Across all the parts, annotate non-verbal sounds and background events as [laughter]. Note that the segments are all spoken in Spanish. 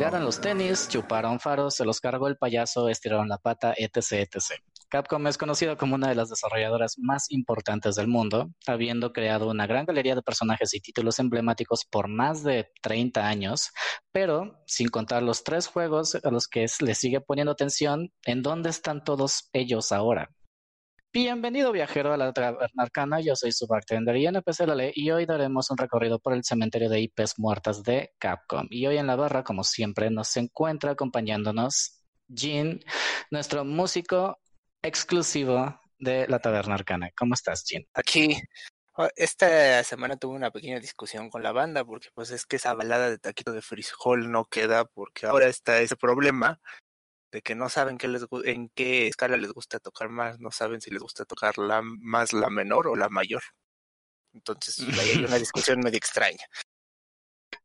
colgaron los tenis, chuparon faros, se los cargó el payaso, estiraron la pata, etc, etc. Capcom es conocido como una de las desarrolladoras más importantes del mundo, habiendo creado una gran galería de personajes y títulos emblemáticos por más de 30 años, pero sin contar los tres juegos a los que le sigue poniendo atención, ¿en dónde están todos ellos ahora? Bienvenido viajero a la Taberna Arcana, yo soy su bartender y NPC Lale y hoy daremos un recorrido por el cementerio de IPs muertas de Capcom. Y hoy en la barra, como siempre, nos encuentra acompañándonos Jin, nuestro músico exclusivo de la Taberna Arcana. ¿Cómo estás, Jin? Aquí, oh, esta semana tuve una pequeña discusión con la banda porque pues es que esa balada de taquito de frijol no queda porque ahora está ese problema de que no saben qué les, en qué escala les gusta tocar más, no saben si les gusta tocar la más la menor o la mayor. Entonces hay una [laughs] discusión medio extraña.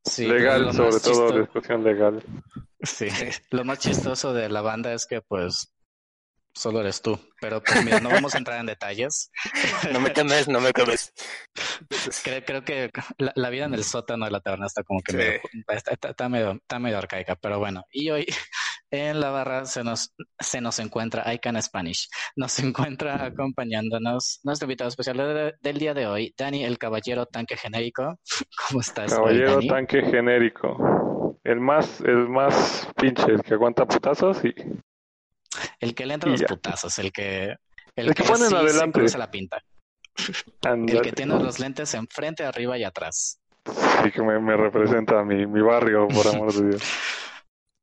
Sí, legal, sobre todo discusión legal. Sí, lo más chistoso de la banda es que pues solo eres tú. Pero pues mira, no vamos a entrar en detalles. No me quemes, no me quemes. Creo, que la, vida en el sótano de la taberna está como que medio, está, medio, está medio arcaica, pero bueno. Y hoy en la barra se nos, se nos encuentra I Can Spanish. Nos [laughs] encuentra acompañándonos nuestro invitado especial del día de hoy, Dani, el caballero tanque genérico. [laughs] ¿Cómo estás? Caballero tanque genérico. El más, el más pinche, el que aguanta putazos y el que le entra los putazos, el que... El, que, pone en adelante. Se la pinta. El que tiene los lentes enfrente, arriba y atrás. Sí, que me, representa mi, mi barrio, por [laughs] amor de Dios.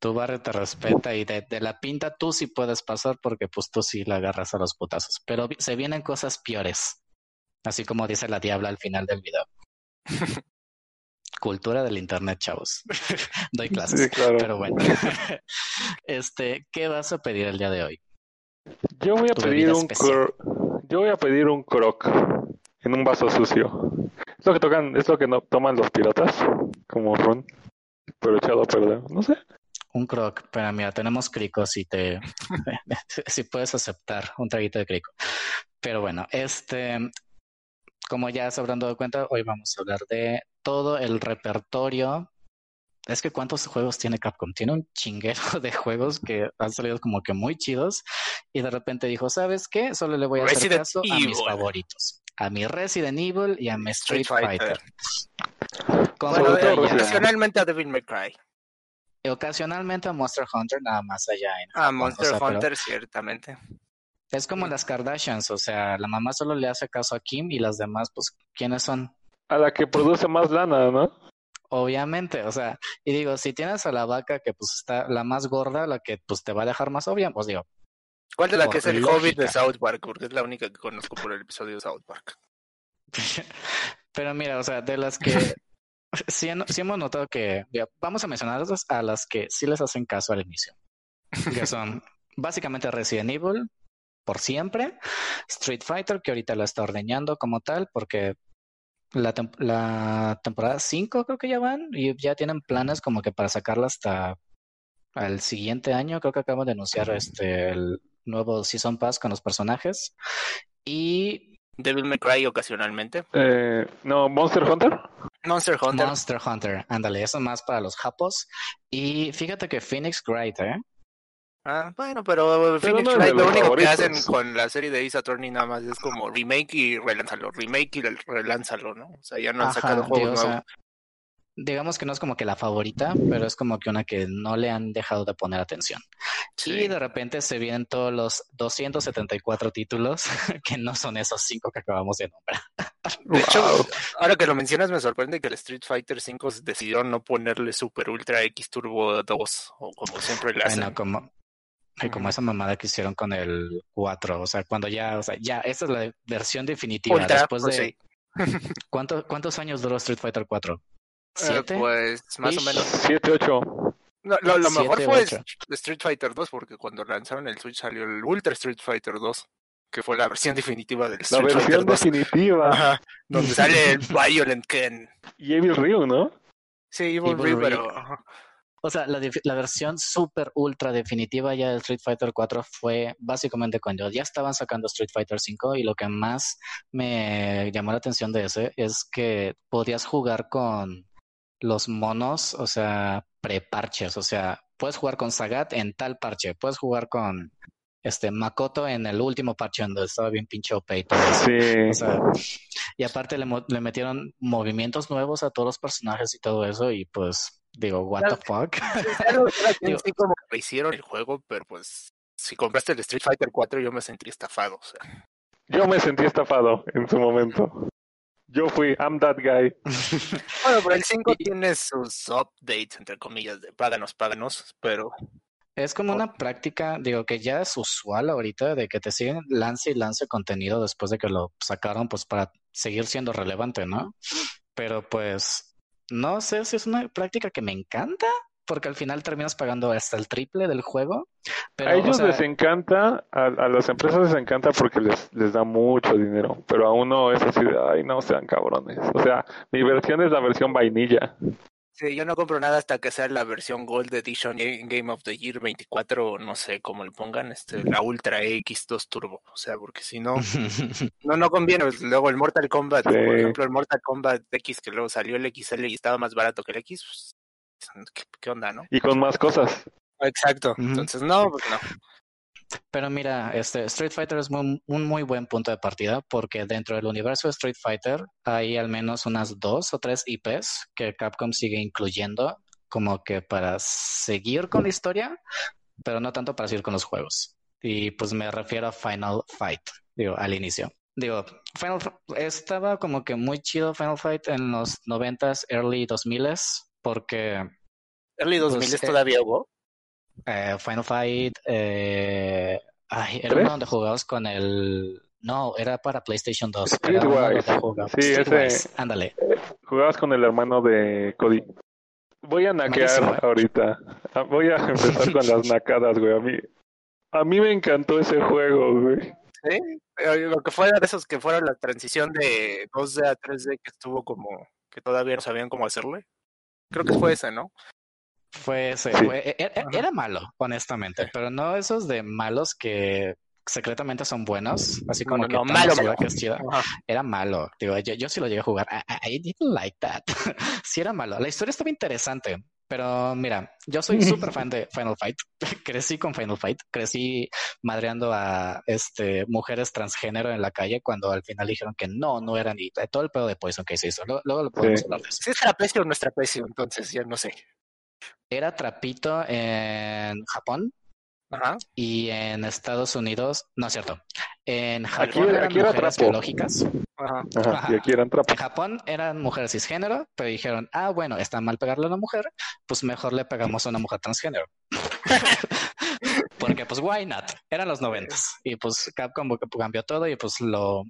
Tu barrio te respeta y de, la pinta tú sí puedes pasar porque pues tú sí la agarras a los putazos. Pero se vienen cosas peores. Así como dice la diabla al final del video. [laughs] Cultura del internet, chavos. [laughs] Doy clases. Sí, claro. Pero bueno. [laughs] este, ¿qué vas a pedir el día de hoy? Yo voy a pedir un yo voy a pedir un croc en un vaso sucio. Es lo que tocan, es lo que no toman los piratas, como ron, pero echado a perder. No sé. Un croc, pero mira, tenemos crico si te [laughs] si puedes aceptar un traguito de crico. Pero bueno, este como ya se habrán dado cuenta, hoy vamos a hablar de todo el repertorio. Es que cuántos juegos tiene Capcom? Tiene un chinguero [laughs] de juegos que han salido como que muy chidos y de repente dijo, ¿sabes qué? Solo le voy a hacer caso a mis favoritos. A mi Resident Evil y a mi Street, Fighter. ocasionalmente a Devil May Cry. Y ocasionalmente a Monster Hunter, nada más allá. En a Monster Hunter, ciertamente. Es como las Kardashians, o sea, la mamá solo le hace caso a Kim y las demás, pues, ¿quiénes son? A la que produce más lana, ¿no? Obviamente, o sea, y digo, si tienes a la vaca que pues está la más gorda, la que pues te va a dejar más obvia, pues digo. ¿Cuál de la que es el Hobbit de South Park? Porque es la única que conozco por el episodio de South Park. [laughs] Pero mira, o sea, de las que [laughs] [laughs] sí, sí, hemos notado que vamos a mencionar a las que sí les hacen caso al inicio. Que son [laughs] básicamente Resident Evil, por siempre. Street Fighter, que ahorita la está ordeñando como tal, porque la, la temporada 5 creo que ya van y ya tienen planes como que para sacarla hasta el siguiente año. Creo que acaban de anunciar este el nuevo Season Pass con los personajes. Y. Devil May Cry ocasionalmente. Eh, no, Monster Hunter. Monster Hunter. Monster Hunter, ándale, eso más para los japos. Y fíjate que Phoenix Wright, ¿eh? Ah, bueno, pero, Phoenix Wright lo único que hacen con la serie de Ace Attorney nada más es como remake y relánzalo, remake y relánzalo, ¿no? O sea, ya no han sacado juegos nuevos. Digamos que no es como que la favorita, pero es como que una que no le han dejado de poner atención. Y de repente se vienen todos los 274 títulos [laughs] que no son esos cinco que acabamos de nombrar. [laughs] De hecho, ahora que lo mencionas, me sorprende que el Street Fighter 5 decidió no ponerle Super Ultra X Turbo 2, o como siempre le hacen. Bueno, como, y como esa mamada que hicieron con el 4, o sea, cuando ya, o sea, ya, esa es la versión definitiva. después pues de. [laughs] ¿Cuántos años duró Street Fighter 4? Eh, pues más o menos. 7, 8. lo, mejor fue Street Fighter 2, porque cuando lanzaron el Switch salió el Ultra Street Fighter 2, que fue la versión definitiva del Street Fighter 2. La versión definitiva. donde sale el [laughs] Violent Ken. Y Evil Ryu, ¿no? Sí, Evil, Ryu, pero o sea, la, la versión super ultra definitiva ya de Street Fighter 4 fue básicamente cuando ya estaban sacando Street Fighter 5 y lo que más me llamó la atención de ese es que podías jugar con los monos, o sea, preparches, o sea, puedes jugar con Sagat en tal parche, puedes jugar con este Makoto en el último parche donde estaba bien pinche OP y todo eso. Sí. y aparte le, le, metieron movimientos nuevos a todos los personajes y todo eso y pues digo, what the fuck. Sí, [laughs] como que hicieron el juego, pero pues si compraste el Street Fighter 4 yo me sentí estafado, o sea. Yo me sentí estafado en su momento. Yo fui, I'm that guy. [laughs] bueno, pero el 5 tiene sus updates, entre comillas, de páganos, páganos, pero es como una práctica, digo, que ya es usual ahorita de que te siguen lance y lance contenido después de que lo sacaron, pues para seguir siendo relevante, ¿no? Pero pues no sé si es una práctica que me encanta, porque al final terminas pagando hasta el triple del juego. Pero, a ellos les encanta, a, a, las empresas les encanta porque les, les da mucho dinero, pero a uno es así de, ay, no sean cabrones. O sea, mi versión es la versión vainilla. Sí, yo no compro nada hasta que sea la versión Gold Edition Game of the Year 24, no sé cómo le pongan, este, la Ultra X2 Turbo. O sea, porque si no, [laughs] no, no conviene. Pues, luego el Mortal Kombat, por ejemplo, el Mortal Kombat X, que luego salió el XL y estaba más barato que el X, pues, ¿qué, onda, no? Y con más cosas. Exacto. Entonces, no, pues no. Pero mira, este Street Fighter es un muy buen punto de partida porque dentro del universo de Street Fighter hay al menos unas dos o tres IPs que Capcom sigue incluyendo como que para seguir con la historia, pero no tanto para seguir con los juegos. Y pues me refiero a Final Fight, digo, al inicio. Digo, Final estaba como que muy chido Final Fight en los noventas, early 2000s, porque... ¿Early 2000s pues, todavía hubo? Eh, Final Fight, eh, ay, era uno donde jugabas con el... No, era para PlayStation 2. Streetwise. Sí, ese... Ándale. Jugabas con el hermano de Cody. Voy a naquear ahorita. Ah, voy a empezar con las [laughs] nacadas, güey. A mí, a mí me encantó ese juego, güey. Sí, eh, lo que fuera de esos que fueron la transición de 2D a 3D que estuvo como que todavía no sabían cómo hacerle. Creo que fue ese, ¿no? Fue ese, e, e, era, malo, honestamente, pero no esos de malos que secretamente son buenos, así como que malo, Que es chida. Era malo, digo, yo, yo sí lo llegué a jugar. I, didn't like that. [laughs] sí era malo. La historia estaba interesante, pero mira, yo soy [laughs] súper fan de Final Fight. [laughs] crecí con Final Fight. Crecí madreando a este mujeres transgénero en la calle cuando al final dijeron que no, no eran y todo el pedo de Poison que se hizo. Luego, lo podemos hablar de eso. Si es trapecio o no es trapecio, entonces ya no sé era trapito en Japón. Y en Estados Unidos, no es cierto. En Japón eran mujeres biológicas. Ajá. Y aquí eran trapos. En Japón eran mujeres cisgénero, pero dijeron, ah, bueno, está mal pegarle a una mujer, pues mejor le pegamos a una mujer transgénero. [laughs] Porque pues why not? Eran los noventas. Y pues Capcom cambió todo y pues lo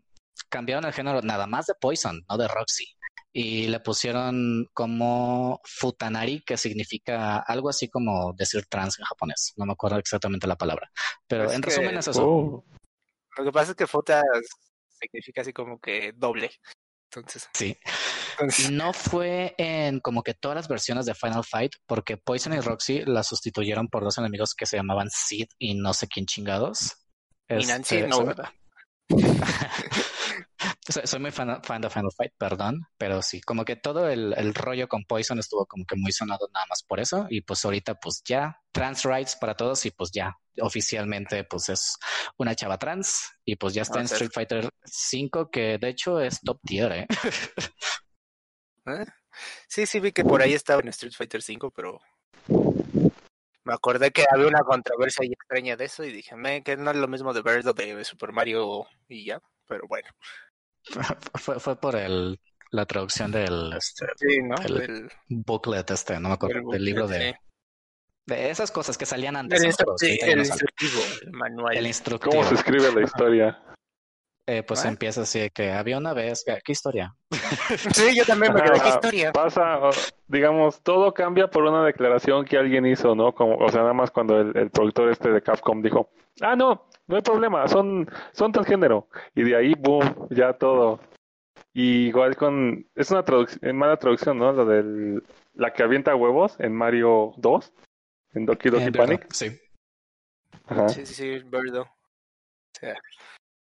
cambiaron el género nada más de Poison, no de Roxy y le pusieron como Futanari, que significa algo así como decir trans en japonés. No me acuerdo exactamente la palabra. Pero en resumen es eso. Oh. Lo que pasa es que Futa significa así como que doble. Entonces. Sí. Y no fue en como que todas las versiones de Final Fight, porque Poison y Roxy la sustituyeron por dos enemigos que se llamaban Sid y no sé quién chingados. Y Nancy este, no, ¿verdad? [laughs] soy muy fan, de Final Fight, perdón, pero sí, como que todo el, el, rollo con Poison estuvo como que muy sonado nada más por eso. Y pues ahorita, pues ya, trans rights para todos, y pues ya, oficialmente, pues es una chava trans, y pues ya está en Street Fighter 5, que de hecho es top tier, ¿eh? [laughs] ¿eh? Sí, sí, vi que por ahí estaba en Street Fighter 5, pero me acordé que había una controversia extraña de eso y dije, me, que no es lo mismo de Bird o de Super Mario y ya, pero bueno. [laughs] Fue, fue por el, la traducción del, este, booklet este, no me acuerdo, del libro de, de esas cosas que salían antes. El, instructivo, el manual. El instructivo. ¿Cómo se escribe la historia? Eh, pues empieza así que había una vez, ¿qué historia? [laughs] sí, yo también me [laughs] quedé, ¿qué historia? Pasa, digamos, todo cambia por una declaración que alguien hizo, ¿no? Como, o sea, nada más cuando el, el productor este de Capcom dijo, ah, no, no hay problema, son, son transgénero. Y de ahí, boom, ya todo. Y igual con, es una traducción, mala traducción, ¿no? Lo del, la que avienta huevos en Mario 2, en Doki Doki eh, Panic. Sí. Sí, sí, sí, Birdo. O sea,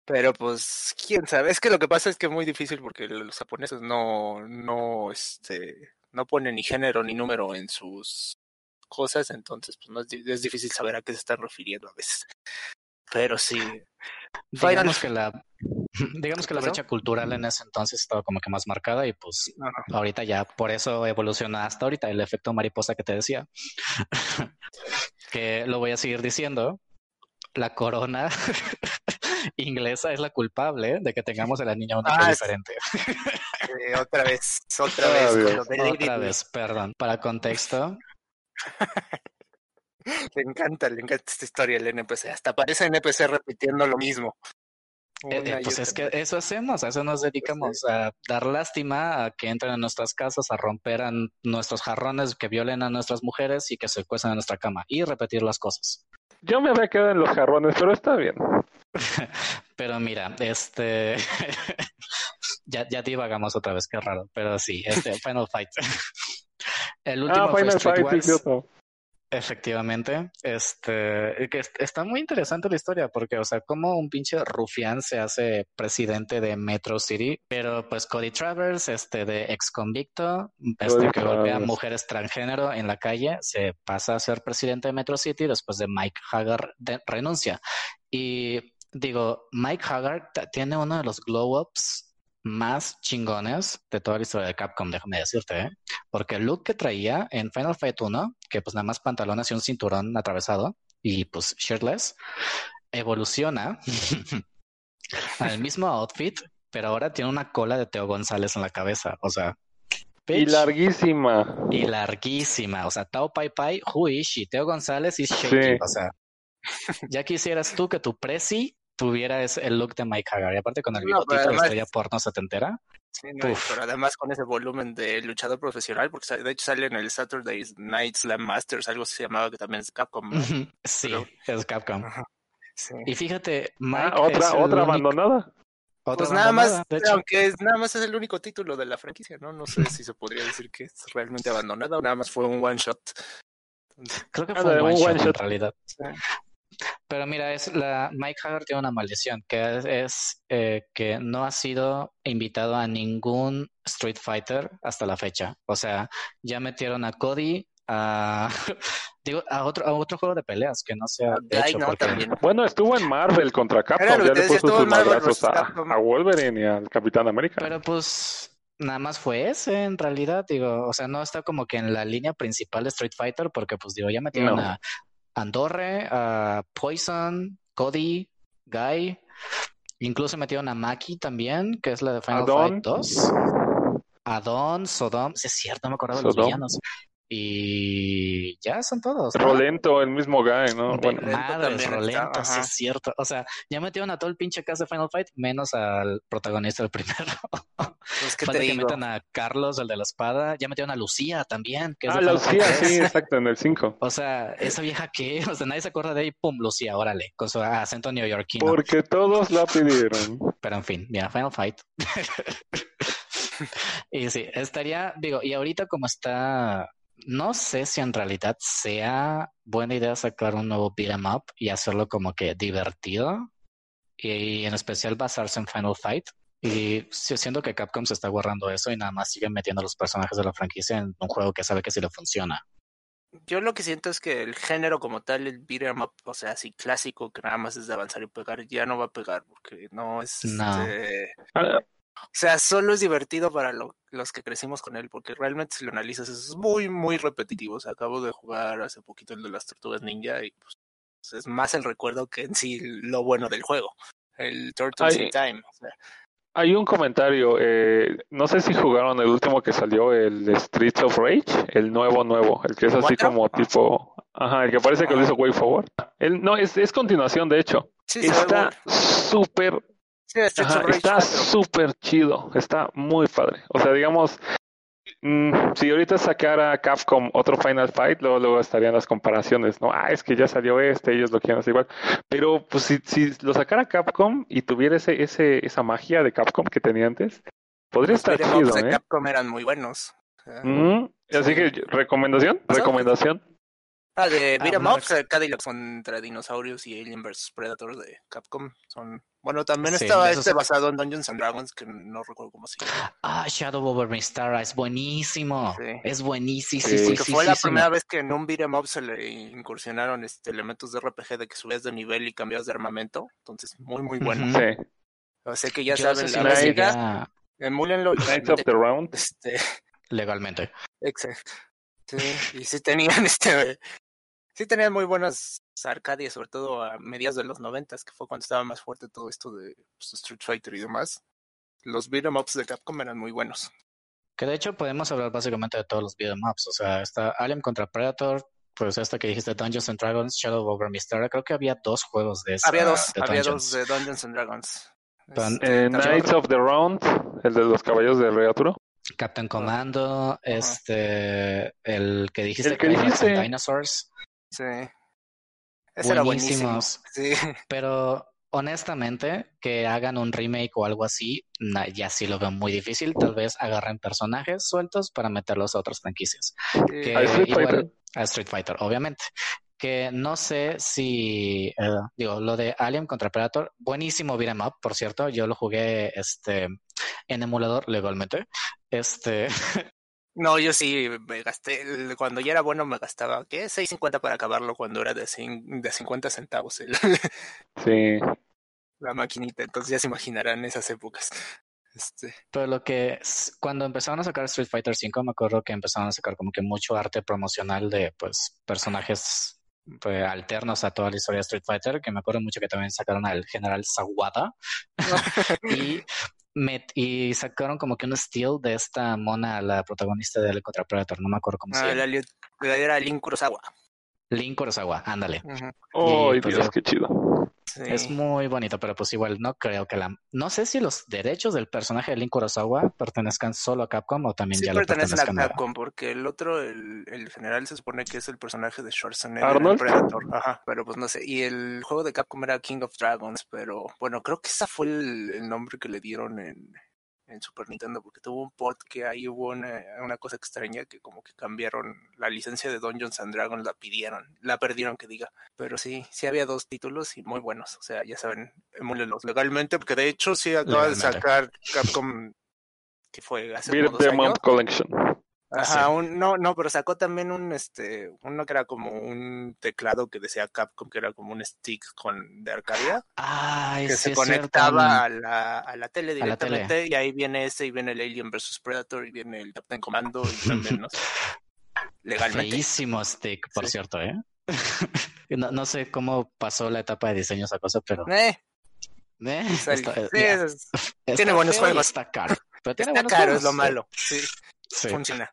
pero pues, quién sabe. Es que lo que pasa es que es muy difícil porque los japoneses no, no, este, no ponen ni género ni número en sus cosas, entonces pues no es, es difícil saber a qué se están refiriendo a veces. Pero sí. Digamos que la, digamos que la [clears throat] brecha cultural en ese entonces estaba como que más marcada y pues ahorita ya por eso evoluciona hasta ahorita el efecto mariposa que te decía. [laughs] que lo voy a seguir diciendo. La corona [laughs] [laughs] inglesa es la culpable de que tengamos a la niña única ah, diferente. otra vez, otra [laughs] vez. Otra vez, perdón. Para contexto, [laughs] le encanta, le encanta esta historia el NPC. Hasta aparece NPC repitiendo lo mismo. Eh, eh, pues es que eso hacemos, a eso nos dedicamos, a dar lástima, a que entren a nuestras casas, a romper a nuestros jarrones, que violen a nuestras mujeres y que se cuesten en nuestra cama y repetir las cosas. Yo me había quedado en los jarrones, pero está bien. [laughs] pero mira, este [laughs] ya, ya divagamos otra vez, qué raro, pero sí, este [laughs] Final Fight. El último ah, Final Fight, Efectivamente, este, que está muy interesante la historia porque, o sea, como un pinche rufián se hace presidente de Metro City, pero pues Cody Travers, este, de ex convicto, este, que golpea a mujeres transgénero en la calle, se pasa a ser presidente de Metro City después de Mike Hagar renuncia. Y digo, Mike Haggard tiene uno de los glow ups más chingones de toda la historia de Capcom, déjame decirte, ¿eh? porque el look que traía en Final Fight 1, que pues nada más pantalones y un cinturón atravesado y pues shirtless, evoluciona [laughs] al mismo outfit, pero ahora tiene una cola de Teo González en la cabeza, o sea, y larguísima. Y larguísima, o sea, Tao Pai Pai, Huishi, Teo González y Shaky, o sea, ya quisieras tú que tu presi tuviera ese, el look de Mike Hagar. Y aparte con el bigotito de estrella porno setentera. Sí, pero además con ese volumen de luchador profesional, porque de hecho sale en el Saturday Night Slam Masters, algo se llamaba que también es Capcom. Sí, es Capcom. Y fíjate, Mike ah, otra, otra abandonada. pues nada más, aunque es, nada más es el único título de la franquicia, ¿no? No sé si se podría decir que es realmente abandonada o nada más fue un one shot. Creo que fue un one, shot, en realidad. Pero mira, es la Mike Hagar tiene una maldición, que es, eh, que no ha sido invitado a ningún Street Fighter hasta la fecha. O sea, ya metieron a Cody a [laughs] digo a otro a otro juego de peleas que no sea hecho bueno estuvo en Marvel contra Capcom ya le puso sus madrazos a, a, Wolverine y al Capitán América. Pero pues nada más fue ese en realidad digo o sea no está como que en la línea principal de Street Fighter porque pues digo ya metieron a Andorre, uh, Poison, Cody, Guy. Incluso metieron a Maki también, que es la de Final Fight 2. Adon, Sodom, es cierto, no me acuerdo de los villanos. Y ya son todos. Rolento, el mismo guy, ¿no? Bueno, madre, Rolento, sí es cierto. O sea, ya metieron a todo el pinche cast de Final Fight, menos al protagonista del primero. Pues que, [laughs] te que metan a Carlos, el de la espada. Ya metieron a Lucía también. Que es ah, Lucía, sí, exacto, en el 5. O sea, esa vieja que, [laughs] o sea, nadie se acuerda de ahí, pum, Lucía, órale, con su acento neoyorquino. Porque todos la pidieron. Pero en fin, mira, Final Fight. [laughs] y sí, estaría, digo, y ahorita como está no sé si en realidad sea buena idea sacar un nuevo beat em up y hacerlo como que divertido y en especial basarse en Final Fight. Y siento que Capcom se está guardando eso y nada más sigue metiendo a los personajes de la franquicia en un juego que sabe que sí le funciona. Yo lo que siento es que el género como tal, el beat em up, o sea, así clásico, que nada más es de avanzar y pegar, ya no va a pegar porque no es... No. Este... Ah, o sea, solo es divertido para los que crecimos con él, porque realmente si lo analizas es muy, muy repetitivo. O sea, acabo de jugar hace poquito el de las tortugas ninja y pues, es más el recuerdo que en sí lo bueno del juego. El Turtles in Time. Hay un comentario, eh, no sé si jugaron el último que salió, el Streets of Rage, el nuevo nuevo, el que es así como tipo, ajá, el que parece que lo hizo Way Forward. El, no, es, es continuación de hecho. Está súper está súper chido, está muy padre. O sea, digamos, mm, si ahorita sacara Capcom otro Final Fight, luego, luego estarían las comparaciones, ¿no? Ah, es que ya salió este, ellos lo quieren hacer igual. Pero pues si, si lo sacara Capcom y tuviera ese, ese, esa magia de Capcom que tenía antes, podría estar chido, ¿eh? Capcom eran muy buenos. Así que, ¿recomendación? ¿Recomendación? Ah, de ah, Beat'em Ups, Cadillac contra dinosaurios y Alien vs Predator de Capcom. Son bueno, también estaba este basado en Dungeons and Dragons, que no recuerdo cómo se llama. Ah, Shadow Over Mystara, es buenísimo. Es buenísimo. Sí, sí, sí, fue la primera vez que en un beat'em up se le incursionaron este, elementos de RPG de que subías de nivel y cambiabas de armamento. Entonces, muy, muy bueno. Sí. O sea que ya saben, la música, emúlenlo. Knights of the Round. Este... Legalmente. [laughs] Exacto. Sí, y sí tenían [laughs] este sí tenían muy buenas arcadias, sobre todo a mediados de los noventas, que fue cuando estaba más fuerte todo esto de pues, Street Fighter y demás. Los beat'em ups de Capcom eran muy buenos. Que de hecho podemos hablar básicamente de todos los beat'em ups. O sea, está Alien contra Predator, pues esta que dijiste Dungeons and Dragons, Shadow Over Mysteria, creo que había dos juegos de esa, Había dos, había dos de Dungeons and Dragons. Eh, Knights of the Round, el de los caballos de Rey Arturo. Captain Commando, este, el que dijiste, el que dijiste. Dinosaurs. Sí. Ese era buenísimo. Sí. [laughs] Pero honestamente, que hagan un remake o algo así, ya sí lo veo muy difícil. Tal vez agarren personajes sueltos para meterlos a otras franquicias. Que a Street Fighter. A Street Fighter, obviamente. Que no sé si, eh, digo, lo de Alien contra Predator, buenísimo beat'em up, por cierto. Yo lo jugué este, en emulador legalmente. Este, [laughs] No, yo sí me gasté, cuando ya era bueno me gastaba, ¿qué? 6.50 para acabarlo cuando era de, de 50 centavos el, [laughs] sí. la maquinita, entonces ya se imaginarán esas épocas. Este. Pero lo que, cuando empezaron a sacar Street Fighter V, me acuerdo que empezaron a sacar como que mucho arte promocional de, pues, personajes pues, alternos a toda la historia de Street Fighter, que me acuerdo mucho que también sacaron al general Sawada. [laughs] [laughs] y y sacaron como que un steal de esta mona, la protagonista de Alien contra Predator, no me acuerdo cómo se ah, llama. Era Link Kurosawa. Link Kurosawa, ándale. Oh, Dios, qué chido. Es muy bonito, pero pues igual no creo que la... No sé si los derechos del personaje de Link Kurosawa pertenezcan solo a Capcom o también ya lo pertenecen a Capcom, porque el otro, el, el, general, se supone que es el personaje de Schwarzenegger, el Predator. Ajá, pero pues no sé. Y el juego de Capcom era King of Dragons, pero bueno, creo que ese fue el nombre que le dieron en, en Super Nintendo, porque tuvo un port que ahí hubo una, cosa extraña que como que cambiaron la licencia de Dungeons and Dragons, la pidieron, la perdieron que diga, pero sí, sí había dos títulos y muy buenos, o sea, ya saben, emúlenlos legalmente, porque de hecho sí acaba de sacar Capcom, que fue hace años. Collection. Ajá, un, no, no, pero sacó también un, este, uno que era como un teclado que decía Capcom, que era como un stick con de Arcadia. que se conectaba a la, a la tele directamente, y ahí viene ese, y viene el Alien vs Predator, y viene el Captain Commando, y también, ¿no? [laughs] Legalmente. Feísimo stick, por cierto, ¿eh? [laughs] no, no sé cómo pasó la etapa de diseño esa cosa, pero... Eh. Eh, [laughs] tiene buenos juegos. Está caro. Pero tiene está caro, es lo malo. Sí.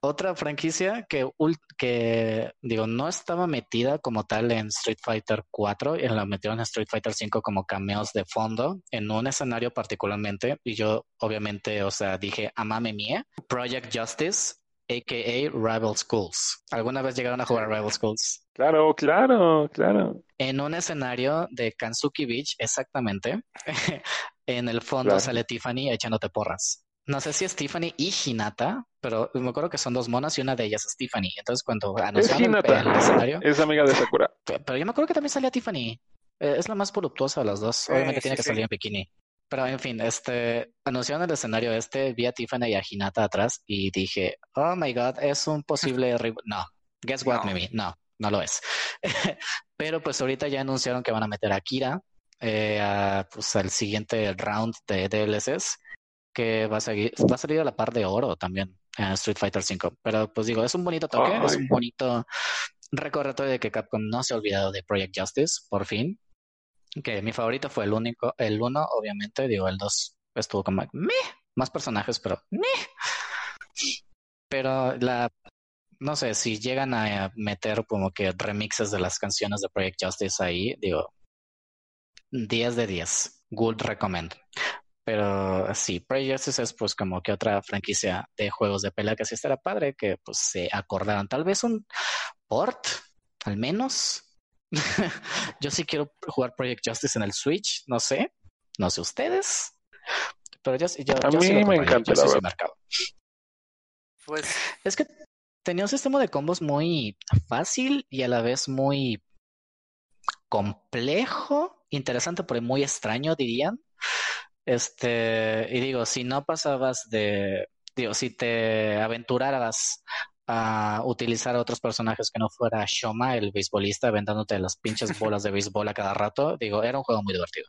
Otra franquicia que, que, digo, no estaba metida como tal en Street Fighter 4 y la metieron en Street Fighter 5 como cameos de fondo en un escenario particularmente. Y yo, obviamente, o sea, dije, amame mía, Project Justice, a.k.a. Rival Schools. ¿Alguna vez llegaron a jugar Rival Schools? Claro, claro, claro. En un escenario de Kansuki Beach, exactamente, [laughs] en el fondo sale Tiffany echándote porras no sé si es Tiffany y Hinata, pero me acuerdo que son dos monas y una de ellas es Tiffany. Entonces cuando anunciaron el, escenario... [laughs] Es amiga de Sakura. Pero, yo me acuerdo que también salía Tiffany. Eh, es la más voluptuosa de las dos. Obviamente tiene que salir en bikini. Pero en fin, este, anunciaron el escenario este, vi a Tiffany y a Hinata atrás y dije, oh my god, es un posible [laughs] No, guess what, no. No, no lo es. [laughs] Pero pues ahorita ya anunciaron que van a meter a Kira eh, a, pues, al siguiente round de DLCs que va a, seguir, va a salir a la par de oro también en Street Fighter V. Pero pues digo, es un bonito toque, es un bonito recordatorio de que Capcom no se ha olvidado de Project Justice, por fin. Que mi favorito fue el único, el uno, obviamente, digo, el dos estuvo como meh, más personajes, pero meh. Pero la no sé, si llegan a meter como que remixes de las canciones de Project Justice ahí, digo, 10 de 10. Good recommend. Pero sí, Project es pues como que otra franquicia de juegos de pelea que sí estará padre, que pues se acordaron. Tal vez un port, al menos. [laughs] yo sí quiero jugar Project Justice en el Switch, no sé, no sé ustedes. Pero yo, yo, a mí me encanta el mercado. Pues es que tenía un sistema de combos muy fácil y a la vez muy complejo, interesante, pero muy extraño, dirían. Este, y digo, si no pasabas de, digo, si te aventuraras a utilizar a otros personajes que no fuera Shoma, el beisbolista, vendándote las pinches bolas de [laughs] béisbol a cada rato, digo, era un juego muy divertido,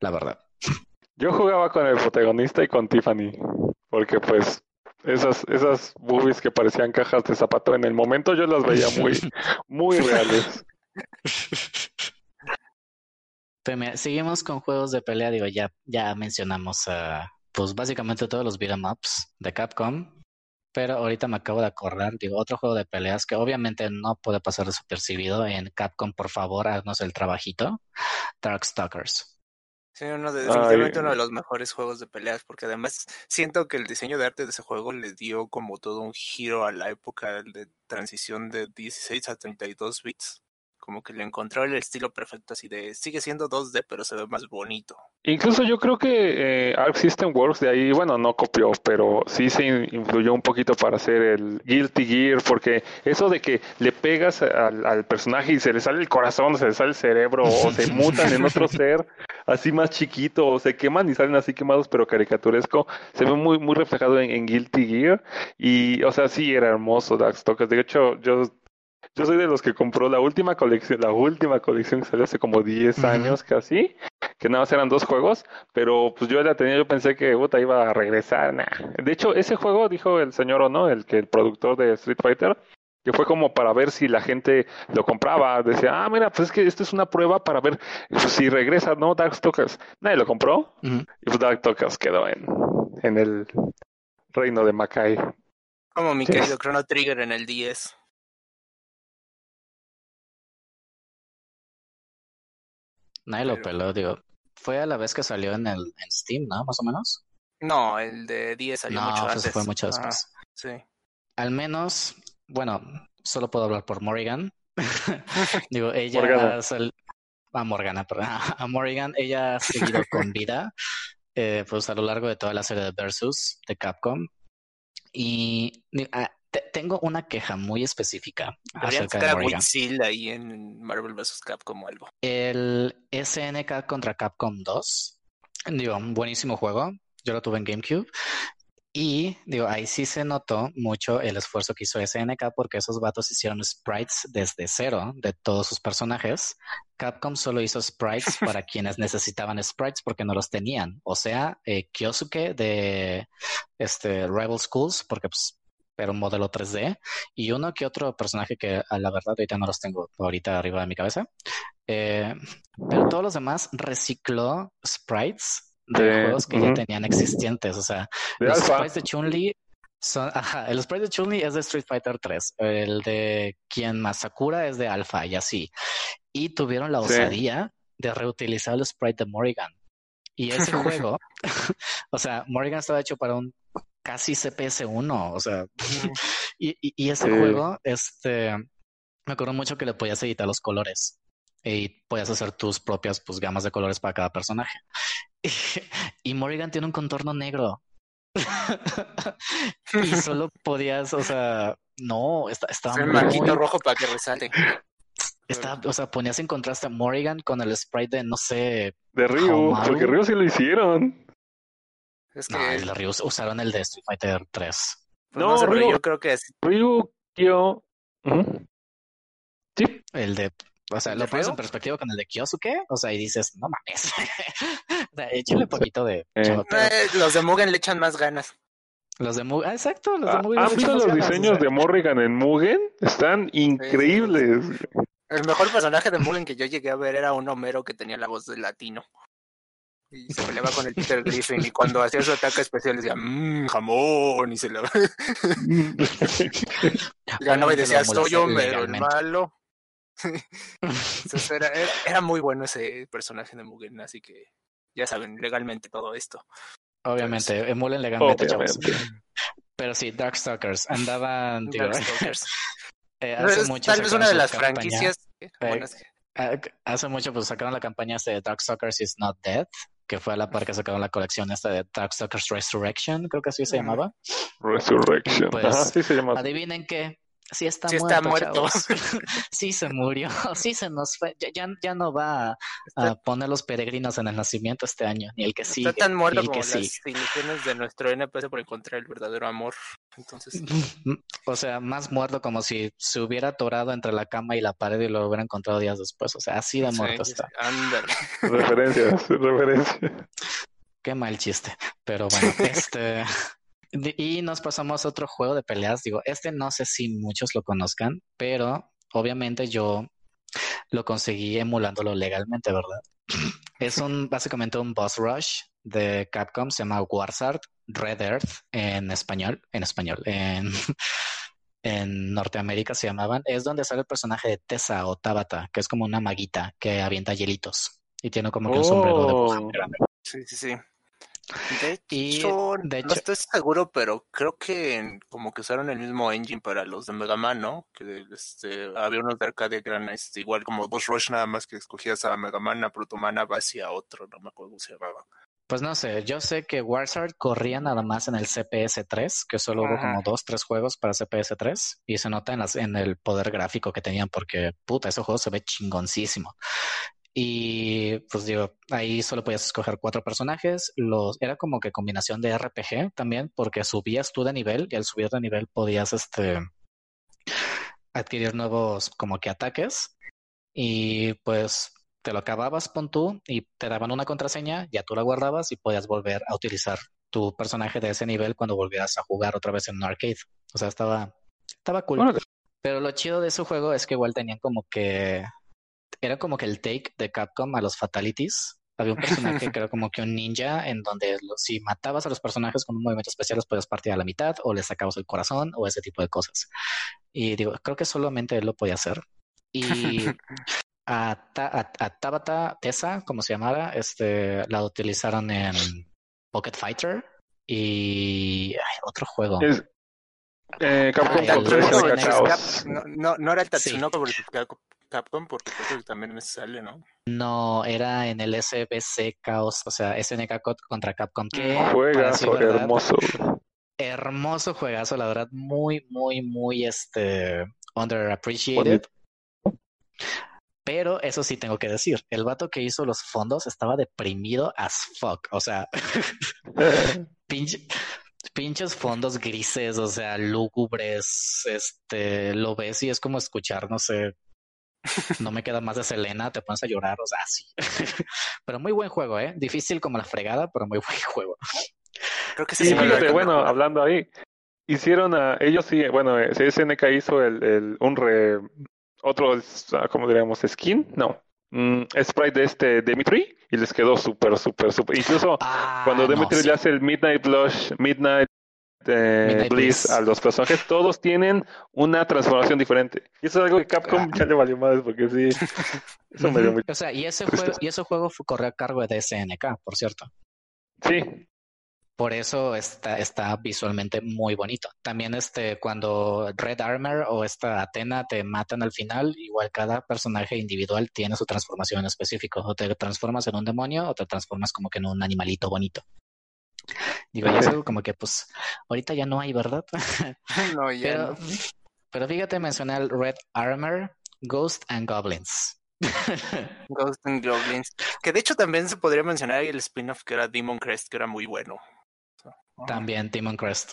la verdad. [laughs] Yo jugaba con el protagonista y con Tiffany, porque pues esas, esas boobies que parecían cajas de zapato en el momento yo las veía muy, [laughs] muy reales. Seguimos con juegos de pelea, digo, ya, ya mencionamos pues básicamente todos los beat'em ups de Capcom. Pero ahorita me acabo de acordar, digo, otro juego de peleas que obviamente no puede pasar desapercibido en Capcom, por favor, haznos el trabajito. Darkstalkers. Sí, uno de, definitivamente uno de los mejores juegos de peleas, porque además siento que el diseño de arte de ese juego le dio como todo un giro a la época de transición de 16 a 32 bits como que le encontró el estilo perfecto así de sigue siendo 2D pero se ve más bonito. Incluso yo creo que eh, Arc System Works de ahí, bueno, no copió, pero sí se influyó un poquito para hacer el Guilty Gear, porque eso de que le pegas al, personaje y se le sale el corazón, se le sale el cerebro, o se [laughs] mutan en otro ser así más chiquito, o se queman y salen así quemados pero caricaturesco, se ve muy, muy reflejado en, Guilty Gear, y o sea, sí era hermoso Darkstalkers, de hecho yo yo soy de los que compró la última colección, la última colección que salió hace como 10 años casi, que nada más eran dos juegos, pero pues yo la tenía, yo pensé que puta, iba a regresar. De hecho, ese juego, dijo el señor o no, el que el productor de Street Fighter, que fue como para ver si la gente lo compraba. Decía, ah, mira, pues es que esto es una prueba para ver si regresa, ¿no? Darkstalkers. Nadie lo compró. Y pues Darkstalkers quedó en, en el reino de Makai. Como mi querido Chrono Trigger en el 10. Nadie lo peló, digo. Fue a la vez que salió en el en Steam, ¿no? Más o menos. No, el de 10 salió mucho pues antes. fue mucho después. sí. Al menos, bueno, solo puedo hablar por Morrigan. [laughs] digo, ella a Morgana, perdón. [laughs] A Morrigan, ella ha seguido con vida, eh, pues a lo largo de toda la serie de Versus de Capcom. Y ah, tengo una queja muy específica acerca de Morrigan. ahí en Marvel vs. Capcom o algo. El SNK contra Capcom 2, digo, un buenísimo juego. Yo lo tuve en GameCube. Y digo, ahí sí se notó mucho el esfuerzo que hizo SNK porque esos vatos hicieron sprites desde cero de todos sus personajes. Capcom solo hizo sprites para [laughs] quienes necesitaban sprites porque no los tenían. O sea, eh, Kyosuke de este, Rival Schools, porque pues pero un modelo 3D, y uno que otro personaje que a la verdad ahorita no los tengo ahorita arriba de mi cabeza. Eh, pero todos los demás recicló sprites de, juegos que ya tenían existentes. O sea, los sprites de Chun-Li son, ajá, el sprite de Chun-Li es de Street Fighter 3, el de quien más Sakura es de Alpha y así. Y tuvieron la osadía de reutilizar el sprite de Morrigan. Y ese [laughs] juego, [laughs] o sea, Morrigan estaba hecho para un casi CPS1, o sea, [laughs] y, y, ese juego, este, me acuerdo mucho que le podías editar los colores y podías hacer tus propias pues, gamas de colores para cada personaje. [laughs] Y, Morrigan tiene un contorno negro. [laughs] y solo podías, o sea, no, está, estaba el marquito rojo para que resalte. Está, o sea, ponías en contraste a Morrigan con el sprite de, no sé... De Ryu, porque Ryu sí lo hicieron. Es que... No, el de Ryu usaron el de Street Fighter 3. Pues no, Ryu, yo creo que es. Ryu, yo. Sí. El de. O sea, lo pones en perspectiva con el de Kyosuke, o sea, y dices, no mames. [laughs] o sea, échale poquito de. Eh. Eh, los de Mugen le echan más ganas. Los de Mugen, ah, exacto, los de ah, Mugen. ¿Han visto los diseños de Morrigan en Mugen? Están increíbles. El mejor personaje de Mugen que yo llegué a ver era un Homero que tenía la voz de latino y se peleaba con el Peter Griffin y cuando hacía su ataque especial decía mmm, jamón y se [laughs] lo ganaba y decía soy hombre el malo [laughs] Entonces era, era, muy bueno ese personaje de Mugen así que ya saben legalmente todo esto. Obviamente emulen legalmente chavos. [laughs] Pero sí Darkstalkers andaban Darkstalkers. eh, hace mucho tal vez una de las franquicias eh, hace mucho pues sacaron la campaña de Darkstalkers is not dead que fue a la par que sacaron la colección esta de Darkstalkers Resurrection, creo que así se llamaba. Resurrection. Pues, sí se llamaba. Adivinen qué, sí está muerto. [laughs] [laughs] sí se murió, [laughs] sí se nos fue. Ya, ya no va a, poner los peregrinos en el nacimiento este año, ni el que sigue. Está tan muerto como las ilusiones de nuestro NPC por encontrar el verdadero amor. Entonces. O sea, más muerto como si se hubiera atorado entre la cama y la pared y lo hubiera encontrado días después. O sea, así de muerto está. Ándale. Referencias, referencias. Qué mal chiste. Pero bueno, este. Y nos pasamos a otro juego de peleas. Digo, este no sé si muchos lo conozcan, pero obviamente yo lo conseguí emulándolo legalmente, ¿verdad? [clears throat] Es un básicamente un boss rush de Capcom, se llama Warzard Red Earth en español, en español, en, [laughs] en Norteamérica se llamaban. Es donde sale el personaje de Tessa o Tabata, que es como una maguita que avienta hielitos y tiene como que un sombrero de oh. Sí, sí, sí. De hecho, no estoy seguro, pero creo que como que usaron el mismo engine para los de Mega Man, ¿no? Que este, había unos de arcade que eran este, igual como Boss Rush, nada más que escogías a Mega Man, a Protoman, a a otro, no me acuerdo cómo se llamaba. Pues no sé, yo sé que Warzard corría nada más en el CPS 3, que solo hubo como dos, tres juegos para CPS 3, y se nota en, las, en el poder gráfico que tenían, porque puta, ese juego se ve chingoncísimo. Y pues digo, ahí solo podías escoger cuatro personajes. Los, era como que combinación de RPG también, porque subías tú de nivel y al subir de nivel podías este adquirir nuevos como que ataques. Y pues te lo acababas con tú y te daban una contraseña, ya tú la guardabas y podías volver a utilizar tu personaje de ese nivel cuando volvieras a jugar otra vez en un arcade. O sea, estaba, estaba cool. Pero lo chido de ese juego es que igual tenían como que era como que el take de Capcom a los fatalities. Había un personaje que era como que un ninja en donde si matabas a los personajes con un movimiento especial los podías partir a la mitad o les sacabas el corazón o ese tipo de cosas. Y digo, creo que solamente él lo podía hacer. Y [laughs] a, Tabata Tessa, como se llamara, este, la utilizaron en Pocket Fighter y otro juego. Eh, Capcom no, no, no, era el Tatsunoko sí. Capcom porque creo que también me sale, ¿no? No, era en el SBC Chaos, o sea, SNK contra Capcom. Que juegazo, hermoso. Hermoso juegazo, la verdad, muy, muy, muy este underappreciated. Pero eso sí tengo que decir, el vato que hizo los fondos estaba deprimido as fuck, o sea, [laughs] [laughs] pinche, pinches fondos grises, o sea, lúgubres, este, lo ves y es como escuchar, no sé, no me queda más de Selena, te pones a llorar, o sea, sí. [laughs] pero muy buen juego, ¿eh? Difícil como la fregada, pero muy buen juego. Creo que sí. sí fíjate, bueno, hablando ahí, hicieron a ellos sí, bueno, SNK hizo el, el un re, otro, ah, ¿cómo diríamos? Skin, no, mm, sprite de este Dimitri y les quedó súper, súper, súper. Incluso ah, cuando Dimitri le hace el Midnight Blush, Midnight eh, Bliss a los personajes, todos tienen una transformación diferente. Y eso es algo que Capcom ya le valió más porque sí. [laughs] Eso me dio O sea, y ese juego, y ese juego correr a cargo de SNK, por cierto. Sí. Por eso está, está visualmente muy bonito. También este, cuando Red Armor o esta Atena te matan al final, igual cada personaje individual tiene su transformación en específico. O te transformas en un demonio o te transformas como que en un animalito bonito. Digo, ya es algo como que, pues, ahorita ya no hay, ¿verdad? no, ya pero, pero fíjate, mencioné el Red Armor, Ghost and Goblins. [laughs] Ghost and Goblins. Que de hecho también se podría mencionar el spin-off que era Demon Crest, que era muy bueno. También Demon Crest.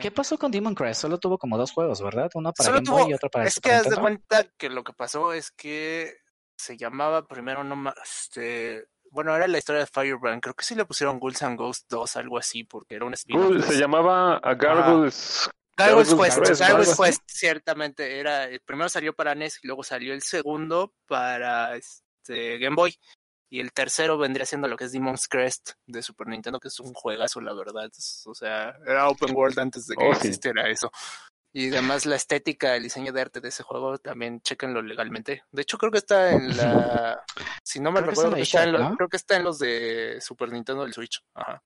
¿Qué pasó con Demon Crest? Solo tuvo como dos juegos, ¿verdad? Uno para Game Boy y otro para Es que haz de cuenta que lo que pasó es que se llamaba primero no más este bueno, era la historia de Firebrand. Creo que sí le pusieron Ghouls and Ghosts 2, algo así, porque era un spin Se llamaba a Gargoyles. Gargoyles Quest, Gargoyles Quest, ciertamente. Era, el primero salió para NES y luego salió el segundo para este, Game Boy. Y el tercero vendría siendo lo que es Demon's Crest de Super Nintendo, que es un juegazo, la verdad. o sea, era open world antes de que oh, existiera eso. Y además la estética, el diseño de arte de ese juego, también chequenlo legalmente. De hecho, creo que está en [laughs] la... Si no me recuerdo, creo que está en los de Super Nintendo del Switch. Ajá.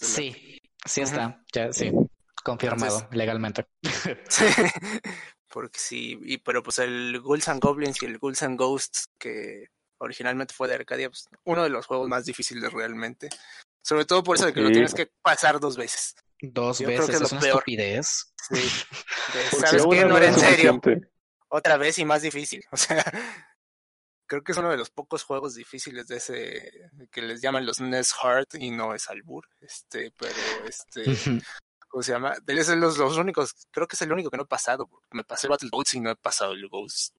sí, sí está. Ya, sí. Confirmado legalmente. [laughs] sí. Porque sí, y, pero pues el Ghouls and Goblins y el Ghouls and Ghosts, que originalmente fue de Arcadia, pues uno de los juegos más difíciles realmente. Sobre todo por eso de que lo tienes que pasar dos veces. Dos veces, es, una estupidez. Sí. ¿Sabes qué? No era en serio. Otra vez y más difícil. [laughs] O sea, creo que es uno de los pocos juegos difíciles de ese que les llaman los NES Hard y no es albur. Este, pero este. ¿Cómo se llama? De los, los únicos, creo que es el único que no he pasado. Me pasé Battletoads y no he pasado el Ghost.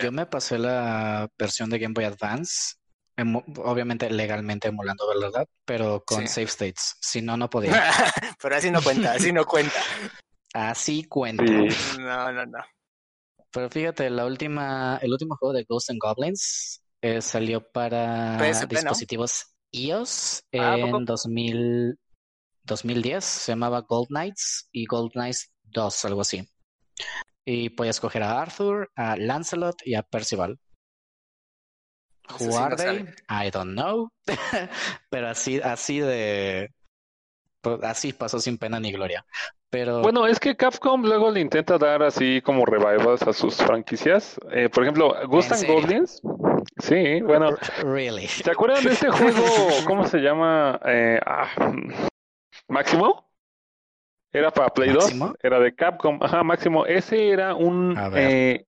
Yo me pasé la versión de Game Boy Advance obviamente legalmente emulando, ¿verdad? Pero con save states. Si no, no podía. [laughs] Pero así no cuenta, así no cuenta. Así cuenta. No, no, no. Pero fíjate, la última, el último juego de Ghosts and Goblins eh, salió para dispositivos iOS ah, en 2000, 2010. Se llamaba Gold Knights y Gold Knights 2, algo así. Y podías escoger a Arthur, a Lancelot y a Percival. Jugar I don't know. [laughs] Pero así, así de. Pues, así pasó sin pena ni gloria. Pero... Bueno, es que Capcom luego le intenta dar así como revivals a sus franquicias. Eh, por ejemplo, ¿gustan Goblins? Sí, bueno. Really? ¿Se acuerdan de este [laughs] juego? ¿Cómo se llama? Eh, ah, ¿Máximo? Era para Play 2. Era de Capcom. Ajá, Máximo. Ese era un, eh,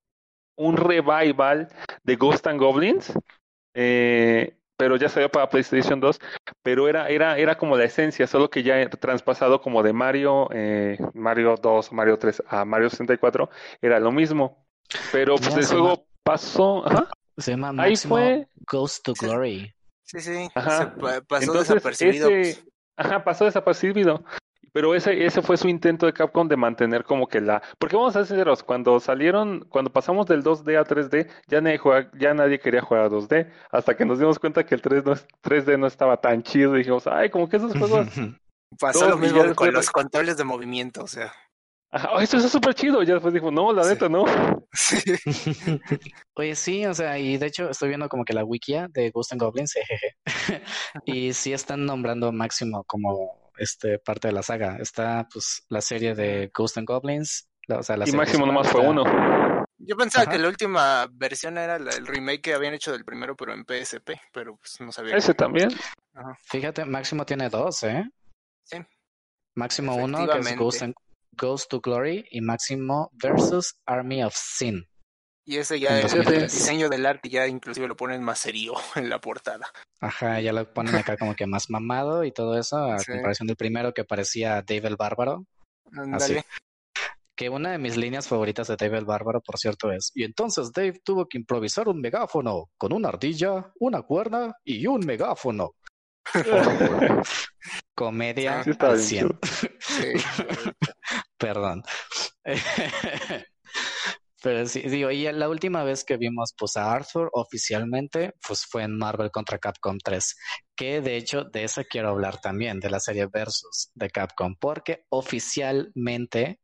un revival de Ghost and Goblins eh, pero ya salió para PlayStation 2, pero era, era, era como la esencia, solo que ya traspasado como de Mario, eh, Mario 2, Mario 3 a Mario 64, era lo mismo. Pero pues el juego pasó, Se llama Ahí fue Ghost to Glory. Sí, sí, pasó desapercibido. ajá, pasó desapercibido. Pero ese, ese fue su intento de Capcom de mantener como que la... Porque vamos a ser sinceros, cuando salieron, cuando pasamos del 2D a 3D, ya nadie, ya nadie quería jugar a 2D, hasta que nos dimos cuenta que el 3 no, 3D no estaba tan chido y dijimos, ay, como que esos juegos... [laughs] Pasó lo mismo con los controles de movimiento, o sea... Ajá, oh, esto es súper chido. Ya después dijo, no, la neta, no. [laughs] Sí. [laughs] Oye, sí, o sea, y de hecho estoy viendo como que la wikia de Ghost and Goblins, jeje. y sí están nombrando Máximo como este, parte de la saga. Está pues la serie de Ghost and Goblins. o sea, la y máximo nomás fue uno. Yo pensaba que la última versión era el remake que habían hecho del primero, pero en PSP, pero pues no sabía. ¿Ese también? Fíjate, Máximo tiene dos, ¿eh? Sí. Máximo uno, que es Ghost, and, Ghost to Glory, y Máximo versus Army of Sin. Y ese ya, es el diseño del arte ya inclusive lo ponen más serio [laughs] en la portada. Ajá, ya lo ponen acá como que más mamado y todo eso, a comparación del primero que parecía Dave el Bárbaro. Así. Que una de mis líneas favoritas de Dave el Bárbaro, por cierto, es, y entonces Dave tuvo que improvisar un megáfono con una ardilla, una cuerda y un megáfono. [laughs] Comedia sí, [laughs] Perdón. Pero sí, digo, y la última vez que vimos pues, a Arthur oficialmente, pues fue en Marvel contra Capcom 3, que de hecho de esa quiero hablar también, de la serie Versus de Capcom, porque oficialmente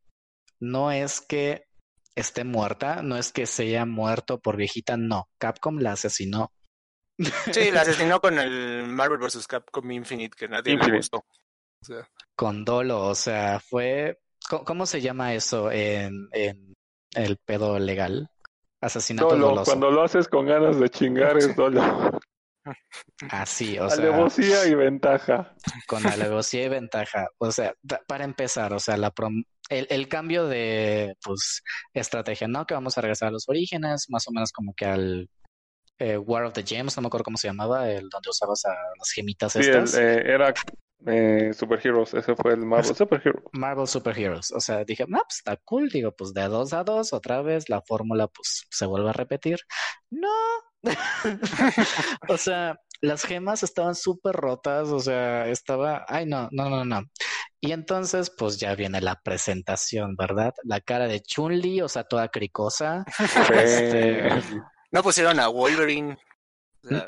no es que esté muerta, no es que se haya muerto por viejita, no, Capcom la asesinó. Sí, la asesinó con el Marvel vs. Capcom Infinite, que nadie le gustó. Con dolo, o sea, fue... ¿Cómo, se llama eso en, en el pedo legal. Asesinato dolo, Cuando lo haces con ganas de chingar es [laughs] dolo. Así, o sea. Alevosía y ventaja. Con alevosía y ventaja. O sea, para empezar, o sea, la el, el, cambio de pues estrategia, ¿no? Que vamos a regresar a los orígenes, más o menos como que al eh, War of the Gems, no me acuerdo cómo se llamaba, el donde usabas a las gemitas estas. Sí, eh, era eh, Super Heroes, ese fue el Marvel Super Heroes. Marvel Super Heroes, o sea, dije, no, pues está cool, digo, pues de dos a dos, otra vez la fórmula pues se vuelve a repetir. No, [laughs] o sea, las gemas estaban súper rotas, o sea, estaba, ay no, no, no, no. Y entonces, pues ya viene la presentación, ¿verdad? La cara de Chun-Li, o sea, toda cricosa. [laughs] Este... No pusieron a Wolverine.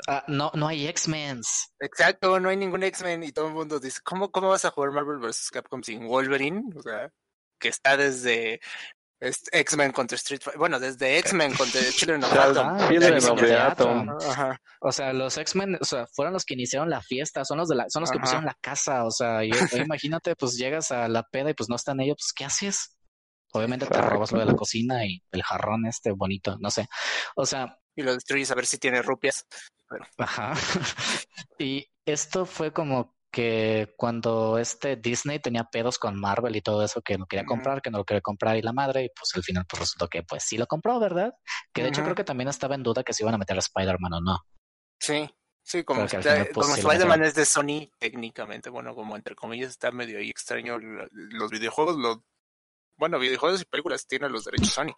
Ah, no, no hay X-Men. Exacto, no hay ningún X-Men y todo el mundo dice, ¿cómo, ¿cómo vas a jugar Marvel vs. Capcom sin Wolverine? O sea, que está desde X-Men contra Street Fighter, bueno, desde X-Men contra [laughs] Children of Atom. O sea, los X-Men, o sea, fueron los que iniciaron la fiesta, son los de la, son los que pusieron la casa, o sea, [laughs] imagínate, pues llegas a la peda y pues no están ellos, pues ¿qué haces? Obviamente te robas lo de la cocina y el jarrón este bonito, no sé. O sea, y lo destruyes a ver si tiene rupias. Ajá. [laughs] y esto fue como que cuando este Disney tenía pedos con Marvel y todo eso, que no quería comprar, que no lo quería comprar y la madre, y pues al final pues resultó que pues sí lo compró, ¿verdad? Que de hecho creo que también estaba en duda que se iban a meter a Spider-Man o no. Sí, sí, como, pues, Spider-Man es de Sony técnicamente, bueno, como entre comillas está medio ahí extraño los videojuegos, los, bueno, videojuegos y películas tienen los derechos Sony.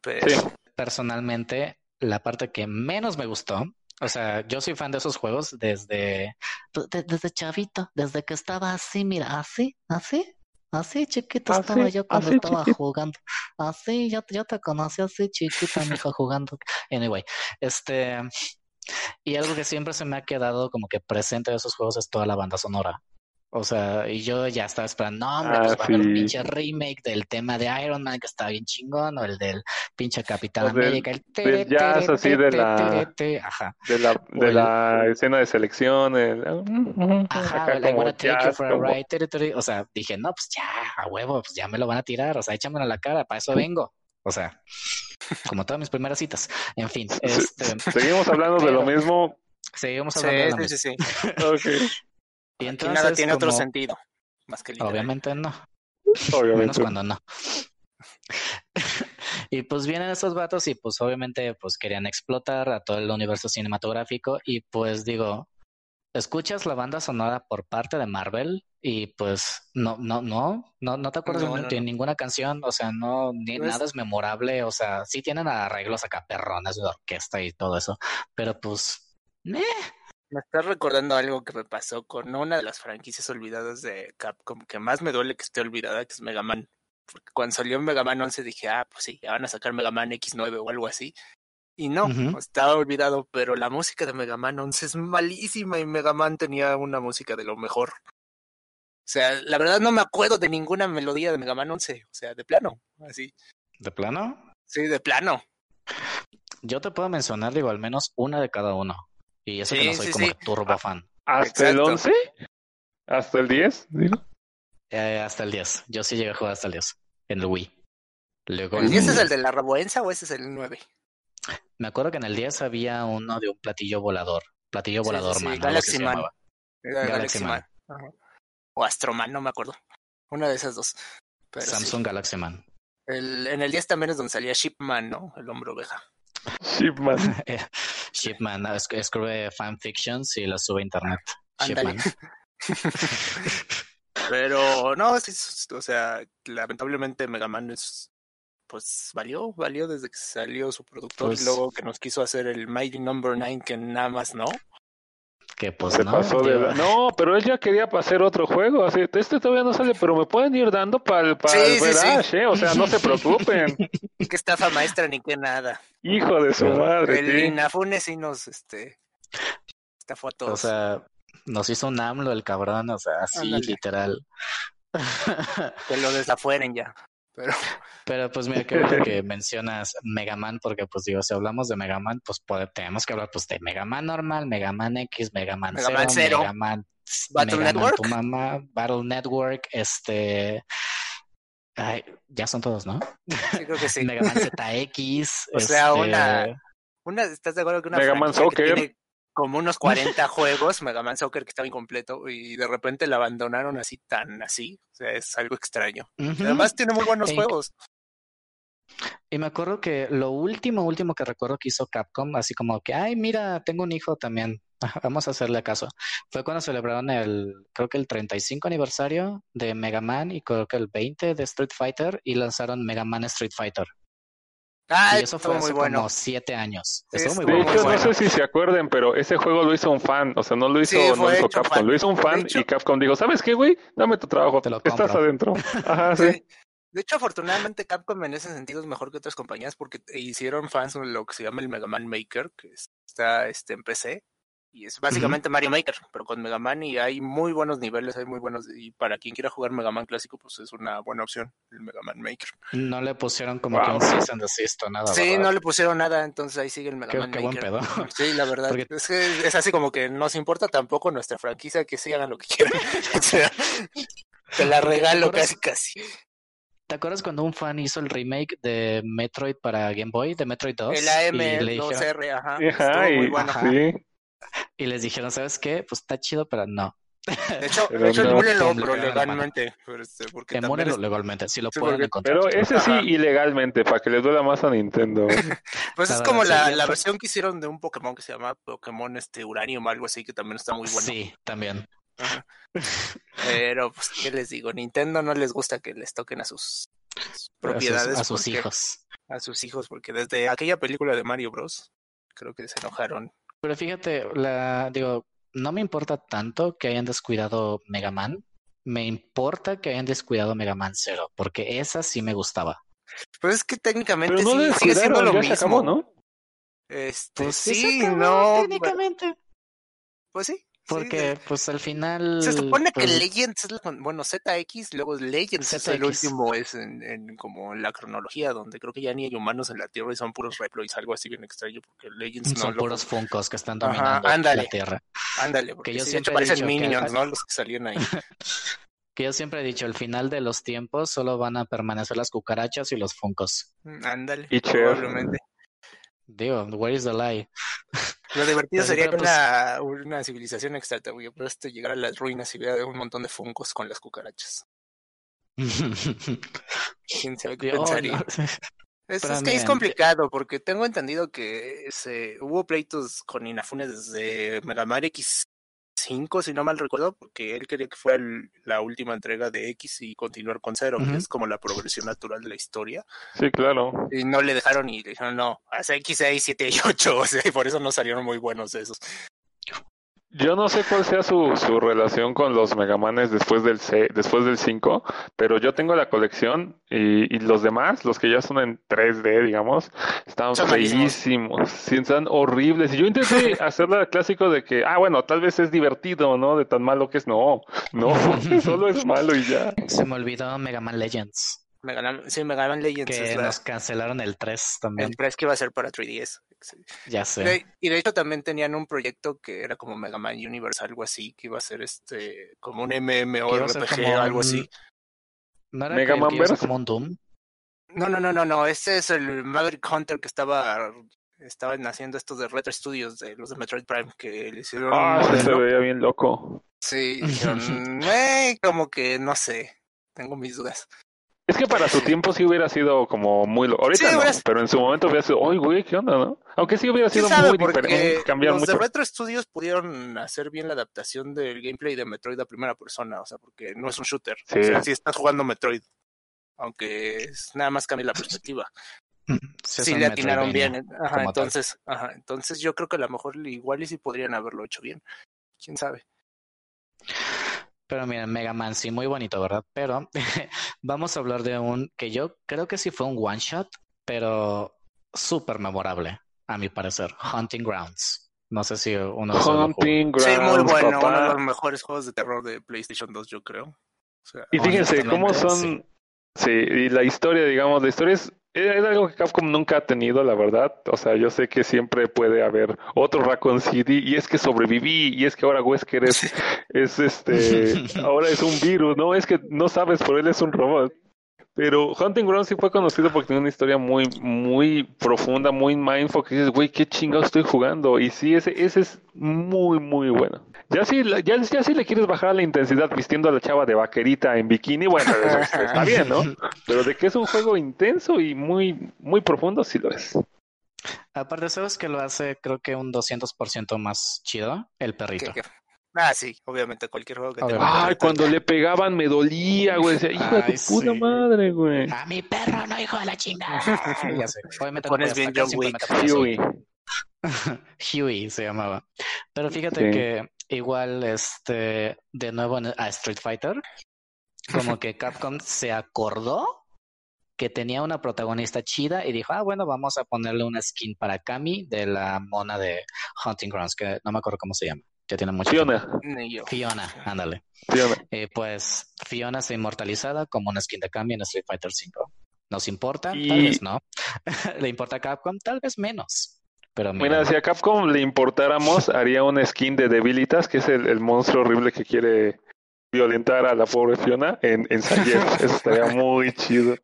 Pero... Personalmente, la parte que menos me gustó o sea, yo soy fan de esos juegos desde, desde chavito, desde que estaba así, mira, así, así, así chiquito estaba yo cuando estaba jugando. Así, yo, yo te conocí así chiquita, [laughs] mi hija jugando. Anyway, este, y algo que siempre se me ha quedado como que presente de esos juegos es toda la banda sonora. O sea, y yo ya estaba esperando, no, hombre, pues ah, va a haber un pinche remake del tema de Iron Man que está bien chingón, o el del pinche Capitán América, el del jazz así de la, Ajá. de la, de la escena de selección, el, Ajá, el I wanna take you for a ride, o sea, dije, no, pues ya, a huevo, pues ya me lo van a tirar, o sea, échamelo a la cara, para eso vengo, o sea, como todas mis primeras citas, en fin. Este... Seguimos hablando de lo mismo. Seguimos hablando de lo mismo. Sí, sí, sí. okay. Y entonces, nada tiene otro sentido. Más que Obviamente no. Obviamente. Menos cuando no. [laughs] y pues vienen estos vatos y pues obviamente pues querían explotar a todo el universo cinematográfico y pues digo, escuchas la banda sonora por parte de Marvel y pues no, no, no, no, no te acuerdas de ninguna canción, o sea, no, ni nada es memorable, o sea, sí tienen arreglos acá perrones de orquesta y todo eso, pero pues, eh, me estás recordando algo que me pasó con una de las franquicias olvidadas de Capcom que más me duele que esté olvidada, que es Mega Man. Porque cuando salió Mega Man 11 dije, ah, pues sí, ya van a sacar Mega Man X9 o algo así. Y no, estaba olvidado, pero la música de Mega Man 11 es malísima y Mega Man tenía una música de lo mejor. O sea, la verdad no me acuerdo de ninguna melodía de Mega Man 11, o sea, de plano, así. ¿De plano? Sí, de plano. Yo te puedo mencionar, digo, al menos una de cada uno. Y eso que no soy como turbo fan. ¿Hasta el 11? ¿Hasta el 10? Eh, hasta el 10. Yo sí llegué a jugar hasta el 10. En el Wii. Luego, ¿El 10 es el de la Raboenza o ese es el 9? Me acuerdo que en el 10 había uno de un platillo volador. Platillo volador, man. Galaxy Man. Galaxy, Man. O Astroman, no me acuerdo. Una de esas dos. Samsung Galaxy Man. El, en el 10 también es donde salía Shipman, ¿no? El hombre oveja. Shipman. [laughs] Shipman, escribe fanfictions y las sube a internet. Shipman. [laughs] Pero no, o sea, lamentablemente Mega Man es, pues valió, valió desde que salió su productor y pues luego que nos quiso hacer el Mighty Number no. 9 que nada más no que pues no, no, pero él ya quería hacer otro juego, así, este todavía no sale, pero me pueden ir dando para el, para ¿eh? O sea, no se [laughs] preocupen. que estafa maestra ni que nada. Hijo de su madre. El Inafune sí nos, este, estafó a todos. O sea, nos hizo un AMLO el cabrón, o sea, así, literal. que lo desafueren ya. Pero... Pero pues mira, qué bueno que mencionas Mega Man, porque pues digo, si hablamos de Mega Man, pues tenemos que hablar pues de Mega Man normal, Mega Man X, Mega Man Mega Mega Man, Battle Network, Battle Network, este... Ay, ya son todos, ¿no? Sí, creo que sí. [laughs] Mega Man ZX. o sea, una, este una, ¿estás de acuerdo que una Mega Man Soccer? Como unos 40 juegos, Mega Man Soccer que estaba incompleto y de repente la abandonaron así tan así, o sea, es algo extraño. Además tiene muy buenos juegos. Y me acuerdo que lo último, último que recuerdo que hizo Capcom, así como que, ay, mira, tengo un hijo también, vamos a hacerle caso. Fue cuando celebraron el, creo que el 35 aniversario de Mega Man y creo que el 20 de Street Fighter y lanzaron Mega Man Street Fighter. Ah, y eso fue hace bueno. como siete años. muy de hecho, no sé si se acuerden, pero ese juego lo hizo un fan. O sea, no lo hizo, no lo hizo Capcom, lo hizo un fan y Capcom dijo, ¿sabes qué, güey? Dame tu trabajo, Te lo estás adentro. [laughs] Ajá, sí. De hecho, afortunadamente Capcom en ese sentido es mejor que otras compañías porque hicieron fans de lo que se llama el Mega Man Maker, que está este, en PC y es básicamente Mario Maker, pero con Mega Man y hay muy buenos niveles, hay muy buenos, y para quien quiera jugar Mega Man clásico, pues es una buena opción, el Mega Man Maker. No le pusieron como que un season desist o nada. Sí, no le pusieron nada, entonces ahí sigue el Mega Man qué Maker. Buen pedo. Sí, la verdad, es que es así como que nos importa tampoco nuestra franquicia, que sí hagan lo que quieran. [laughs] o sea, te la regalo casi casi. ¿Te acuerdas cuando un fan hizo el remake de Metroid para Game Boy, de Metroid 2? El AM2R, ajá. ajá, y, muy bueno. Sí. [laughs] Y les dijeron, ¿sabes qué? Pues está chido, pero no. De hecho, [laughs] de hecho no, pero legalmente. Este, porque legalmente, si lo pueden encontrar. Pero ese sí ilegalmente, para que les duela más a Nintendo. [laughs] pues es como la, la versión que hicieron de un Pokémon que se llama Pokémon este Uranium, algo así, que también está muy bueno. Sí, también. Pero, pues, ¿qué les digo? Nintendo no les gusta que les toquen a sus, propiedades. A sus, hijos. A sus hijos, porque desde aquella película de Mario Bros. creo que se enojaron. Pero fíjate, la, digo, no me importa tanto que hayan descuidado Mega Man. Me importa que hayan descuidado Mega Man Zero, porque esa sí me gustaba. Pues es que técnicamente sí, sigue siendo lo mismo. ¿no? Este, pues sí, no. Técnicamente. Pues sí, porque, pues al final. Se supone que pues Legends es bueno, ZX, luego Legends es el último, es en, en, como la cronología, donde creo que ya ni hay humanos en la Tierra y son puros Reploids, algo así bien extraño, porque Legends son puros Funkos que están dominando la Tierra. Ándale, porque yo siempre parecen Minions, ¿no? Los que salían ahí. [laughs] que yo siempre he dicho, al final de los tiempos solo van a permanecer las cucarachas y los Funkos. Mm, ándale, y probablemente. Digo, where is the lie? [laughs] Lo divertido sería pues una, una civilización extraterrestre este llegar a las ruinas y ver un montón de fungos con las cucarachas. [laughs] ¿Quién sabe qué pensaría? Es, que es complicado porque tengo entendido que se, hubo pleitos con Inafune desde Mega Man X 5, si no mal recuerdo, porque él quería que fuera la última entrega de X y continuar con cero, que es como la progresión natural de la historia. Sí, claro. Y no le dejaron y le dijeron, no, hace X, 6, 7 y 8, [laughs] o sea, y por eso no salieron muy buenos esos. Yo no sé cuál sea su, su relación con los Megamanes después del C, después del 5, pero yo tengo la colección y, y, los demás, los que ya son en 3D, digamos, están feísimos, sí, están horribles. Y yo intenté [laughs] hacer el clásico de que, ah, bueno, tal vez es divertido, ¿no? De tan malo que es. No, no, [laughs] solo es malo y ya. Se me olvidó Megaman Legends. Mega sí, Mega Man Legends. Que nos cancelaron el 3 también. El 3 que iba a ser para 3DS. Ya sé. Y de hecho también tenían un proyecto que era como Mega Man Universe, algo así, que iba a ser este, como un MMORPG o algo así. ¿No era Mega Man que como un Doom? No, no, no, no, no. Este es el Maverick Hunter que estaba estaban haciendo estos de Retro Studios de los de Metroid Prime que le hicieron. Ah, se veía bien loco. Sí, dijeron, [laughs] eh, como que no sé, tengo mis dudas. Es que para su tiempo sí hubiera sido como muy... Ahorita no, pero en su momento hubiera sido, ¡ay, güey, qué onda, no! Aunque sí hubiera sido muy diferente, cambiar los mucho. de Retro Studios pudieron hacer bien la adaptación del gameplay de Metroid a primera persona, o sea, porque no es un shooter. Sí. O sea, sí estás jugando Metroid, aunque es, nada más cambia la perspectiva. [laughs] sí, le atinaron bien. Ajá, entonces, ajá, entonces yo creo que a lo mejor igual y sí podrían haberlo hecho bien. ¿Quién sabe? Pero miren, Mega Man sí, muy bonito, ¿verdad? Pero [laughs] vamos a hablar de un que yo creo que sí fue un one shot, pero súper memorable, a mi parecer. Hunting Grounds. No sé si uno Hunting Grounds. Sí, muy bueno, uno de los mejores juegos de terror de PlayStation 2, yo creo. y fíjense cómo son. sí, y la historia, digamos, la historia es es algo que Capcom nunca ha tenido, la verdad. O sea, yo sé que siempre puede haber otro Raccoon City y es que sobreviví y es que ahora Wesker es, es este, [laughs] ahora es un virus, no, es que no sabes, por él es un robot. Pero Hunting Ground sí fue conocido porque tiene una historia muy, muy profunda, muy mindful, que dices, güey, qué chingado estoy jugando. Y sí, ese, ese es muy, muy bueno. Ya si, ya, ya si le quieres bajar la intensidad vistiendo a la chava de vaquerita en bikini, bueno, está bien, ¿no? Pero de que es un juego intenso y muy, muy profundo, sí lo es. Aparte, ¿sabes que lo hace creo que un 200% más chido? El perrito. Ah, sí, obviamente, cualquier juego que te Ay, cuando le pegaban me dolía, güey. Decía, hijo de tu puta madre, güey. A mi perro, no, hijo de la chingada. [laughs] ya sé. Obviamente Pones bien John Wick. Huey. [laughs] Huey se llamaba. Pero fíjate que igual, este, de nuevo a Street Fighter, como [laughs] que Capcom se acordó que tenía una protagonista chida y dijo, ah, bueno, vamos a ponerle una skin para Kami de la mona de Hunting Grounds, que no me acuerdo cómo se llama ya tiene mucho Fiona. Fiona, ándale. Fiona. Eh, pues Fiona se inmortalizada como una skin de cambio en Street Fighter V. ¿Nos importa? Tal vez no. [laughs] ¿Le importa a Capcom? Tal vez menos. Pero mira, si a Capcom le importáramos, [laughs] haría una skin de Debilitas, que es el, monstruo horrible que quiere violentar a la pobre Fiona en, en [laughs] Eso estaría muy chido.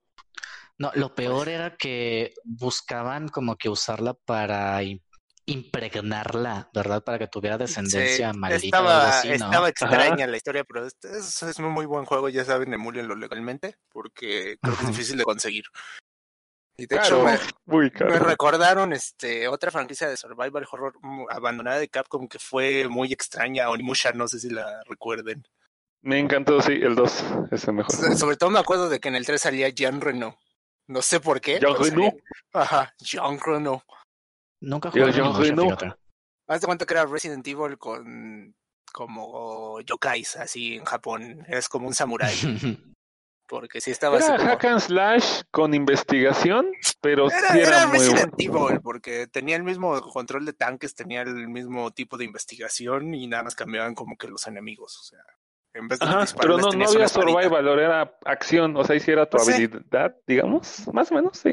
No, lo peor era que buscaban como que usarla para impregnarla, ¿verdad? Para que tuviera descendencia maldita. Estaba, estaba extraña la historia, pero es, es, un muy buen juego, ya saben, emulenlo legalmente, porque creo que es difícil de conseguir. Y de hecho me, me, recordaron este otra franquicia de survival horror abandonada de Capcom que fue muy extraña, Onimusha, no sé si la recuerden. Me encantó, sí, el 2 es el mejor. Sobre todo me acuerdo de que en el 3 salía Jean Reno. No sé por qué. Jean Reno. Ajá, Jean Reno. Nunca jugué Jean Reno. Haz de cuenta que era Resident Evil con como yokais, así en Japón. Es como un samurái. [laughs] porque sí estaba era hack and slash con investigación, pero era, sí era, era Resident Evil, porque tenía el mismo control de tanques, tenía el mismo tipo de investigación y nada más cambiaban como que los enemigos, o sea, en vez de Ajá, pero no, no había survival, era acción, o sea, hiciera tu habilidad, digamos, más o menos, sí.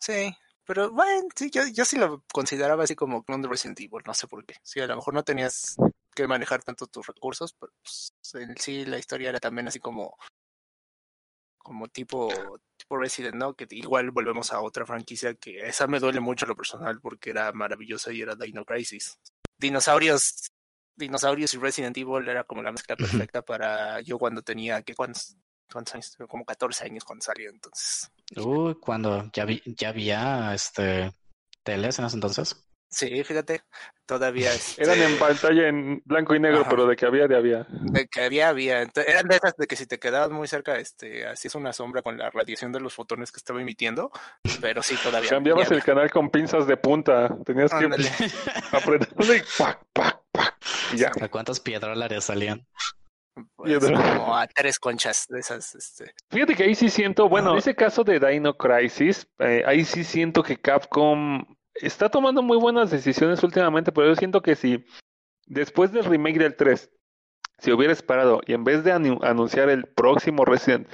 Sí, pero bueno, sí, yo, yo sí lo consideraba así como clon de Resident Evil, no sé por qué. Sí, a lo mejor no tenías que manejar tanto tus recursos, pero pues, en sí la historia era también así como como tipo, tipo Resident, ¿no? Que igual volvemos a otra franquicia que esa me duele mucho lo personal porque era maravillosa y era Dino Crisis. Dinosaurios, dinosaurios y Resident Evil era como la mezcla perfecta para yo cuando tenía, ¿qué cuántos, cuántos años? Como 14 años cuando salió, entonces. Uy, cuando ya, vi, ya había este teles en ese entonces. Sí, fíjate, todavía. [laughs] Eran en pantalla en blanco y negro, pero de que había, de había. De que había, había. eran de esas de que si te quedabas muy cerca, este, así es una sombra con la radiación de los fotones que estaba emitiendo, pero sí, todavía. Cambiabas el canal con pinzas de punta, tenías que [laughs] apretarle y ¡pac, pac, pac! Y ya. ¿A cuántas salían? Pues, como a tres conchas de esas. Este. Fíjate que ahí sí siento, bueno, en ese caso de Dino Crisis, eh, ahí sí siento que Capcom está tomando muy buenas decisiones últimamente, pero yo siento que si después del remake del 3 si hubiera esperado y en vez de anunciar el próximo Resident,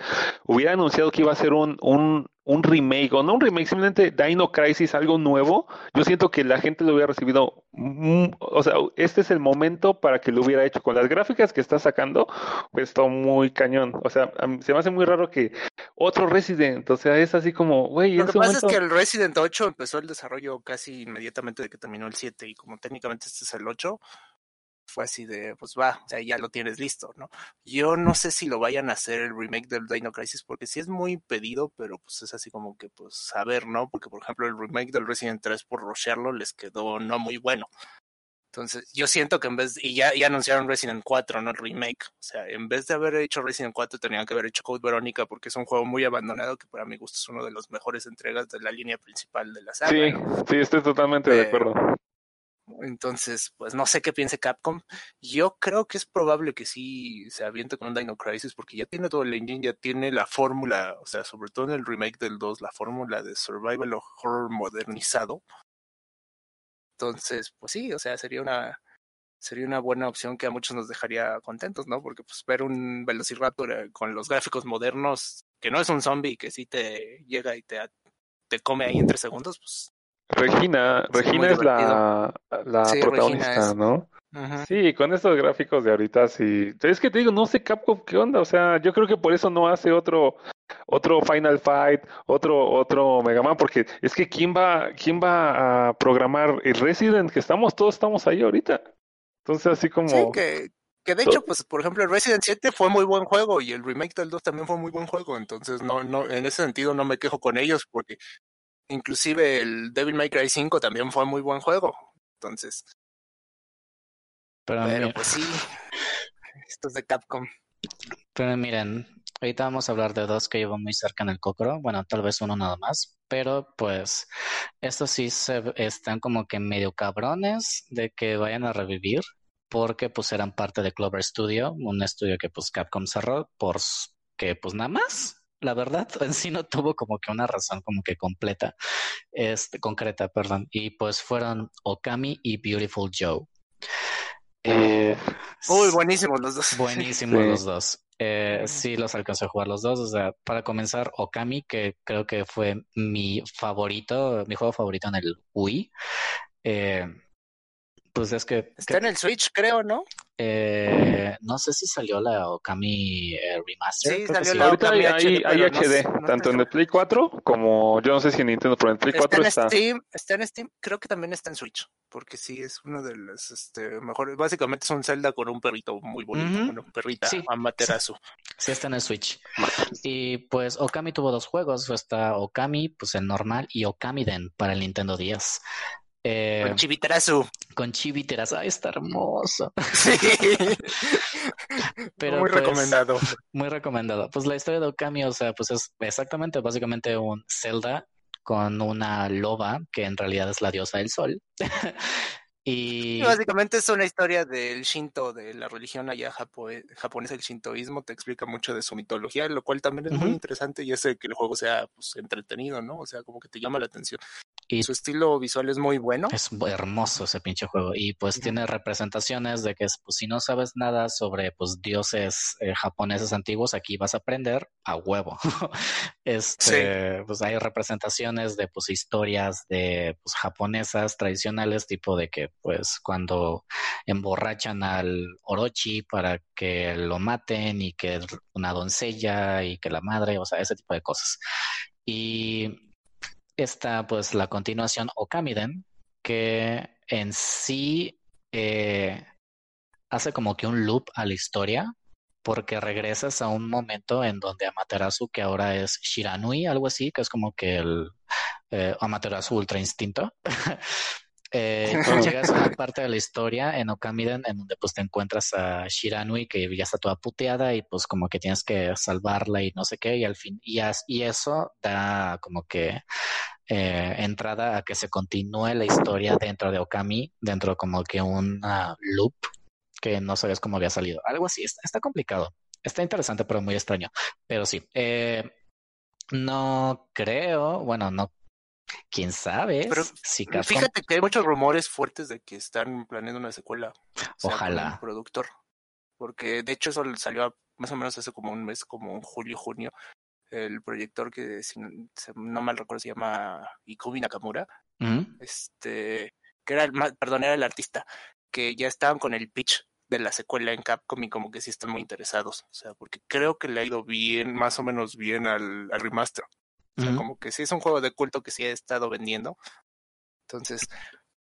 hubiera anunciado que iba a ser un, un, un, remake, o no un remake, simplemente Dino Crisis, algo nuevo, yo siento que la gente lo hubiera recibido, o sea, este es el momento para que lo hubiera hecho. Con las gráficas que está sacando, pues está muy cañón. O sea, se me hace muy raro que otro Resident, o sea, es así como, güey. Lo que pasa es que el Resident 8 empezó el desarrollo casi inmediatamente de que terminó el 7 y como técnicamente este es el 8, fue así de, pues va, o sea, ya lo tienes listo, ¿no? Yo no sé si lo vayan a hacer el remake del Dino Crisis, porque sí es muy pedido, pero pues es así como que, pues, a ver, ¿no? Porque, por ejemplo, el remake del Resident 3 por rocharlo les quedó no muy bueno. Entonces, yo siento que en vez, y ya, ya anunciaron Resident 4, no el remake. O sea, en vez de haber hecho Resident 4, tenían que haber hecho Code Verónica, porque es un juego muy abandonado, que para mi gusto es uno de los mejores entregas de la línea principal de la saga. Sí, sí, estoy totalmente de acuerdo. Entonces, pues no sé qué piense Capcom. Yo creo que es probable que sí se aviente con un Dino Crisis porque ya tiene todo el engine, ya tiene la fórmula, o sea, sobre todo en el remake del 2, la fórmula de survival horror modernizado. Entonces, pues sí, o sea, sería una sería una buena opción que a muchos nos dejaría contentos, ¿no? Porque pues ver un Velociraptor eh, con los gráficos modernos, que no es un zombie, que sí te llega y te, te come ahí en tres segundos, pues Regina, Regina es la, la protagonista, ¿no? Sí, con estos gráficos de ahorita sí. Es que te digo, no sé Capcom qué onda, o sea, yo creo que por eso no hace otro otro Final Fight, otro otro Mega Man porque es que quién va quién va a programar el Resident que estamos todos estamos ahí ahorita. Entonces así como Sí, que que de hecho, pues, por ejemplo, el Resident 7 fue muy buen juego y el remake del 2 también fue muy buen juego. Entonces, no, no, en ese sentido no me quejo con ellos porque Inclusive el Devil May Cry 5 también fue muy buen juego. Entonces. Pero, pues sí. [laughs] Esto es de Capcom. Pero miren, ahorita vamos a hablar de dos que llevo muy cerca en el cocro. Bueno, tal vez uno nada más. Pero pues estos sí se están como que medio cabrones de que vayan a revivir. Porque pues eran parte de Clover Studio, un estudio que pues Capcom cerró por que pues nada más la verdad, [laughs] en sí no tuvo como que una razón como que completa, este, concreta, perdón. Y pues fueron Okami y Beautiful Joe. Eh, Uy, buenísimos los dos. Buenísimos los dos. Eh, sí, los alcancé a jugar los dos. O sea, para comenzar, Okami, que creo que fue mi favorito, mi juego favorito en el Wii. Eh, pues es que. Está en el Switch, creo, ¿no? Eh, no sé si salió la Okami eh, Remaster. Sí, salió la Ahorita hay, HD, tanto en el Play 4 como yo no sé si en Nintendo, pero en el Play 4 está. En Steam, está en Steam, creo que también está en Switch, porque sí es uno de los este, mejores. Básicamente es un Zelda con un perrito muy bonito, una perrita sí, Amaterasu. Sí, está en el Switch. Y pues Okami tuvo dos juegos, está Okami, pues el normal, y Okami Den para el Nintendo 10. Eh, con Chiviterazu. Con Chiviterazu. está hermoso. Sí. [laughs] Pero muy pues, recomendado. Muy recomendado. Pues la historia de Okami, o sea, pues es exactamente, básicamente un Zelda con una loba que en realidad es la diosa del sol. [laughs] Y... básicamente es una historia del Shinto, de la religión allá japonesa, el shintoísmo, te explica mucho de su mitología, lo cual también es muy interesante y hace que el juego sea pues, entretenido, ¿no? O sea, como que te llama la atención. Y su estilo visual es muy bueno. Es hermoso ese pinche juego. Y pues tiene representaciones de que pues, si no sabes nada sobre pues dioses eh, japoneses antiguos, aquí vas a aprender a huevo. [laughs] este, pues hay representaciones de pues historias de pues japonesas tradicionales, tipo de que pues cuando emborrachan al Orochi para que lo maten y que una doncella y que la madre, o sea, ese tipo de cosas. Y está pues la continuación Okamiden, que en sí eh, hace como que un loop a la historia, porque regresas a un momento en donde Amaterasu, que ahora es Shiranui, algo así, que es como que el eh, Amaterasu Ultra Instinto, [laughs] eh, [laughs] llegas a una parte de la historia en Okamiden en donde pues te encuentras a Shiranui que ya está toda puteada y pues como que tienes que salvarla y no sé qué y al fin y, y eso da como que eh, entrada a que se continúe la historia dentro de Okami, dentro como que un loop que no sabes cómo había salido. Algo así, está, complicado. Está interesante, pero muy extraño. Pero sí, eh, no creo, bueno, no quién sabe Pero si Fíjate que hay muchos rumores fuertes de que están planeando una secuela. Ojalá. productor. Porque de hecho eso salió más o menos hace como un mes, como en julio, junio, el proyector que, si no mal recuerdo, se llama Ikumi Nakamura, este, que era el, perdón, era el artista, que ya estaban con el pitch de la secuela en Capcom y como que sí están muy interesados, o sea, porque creo que le ha ido bien, más o menos bien al, remaster. O sea, como que sí es un juego de culto que sí ha estado vendiendo. Entonces,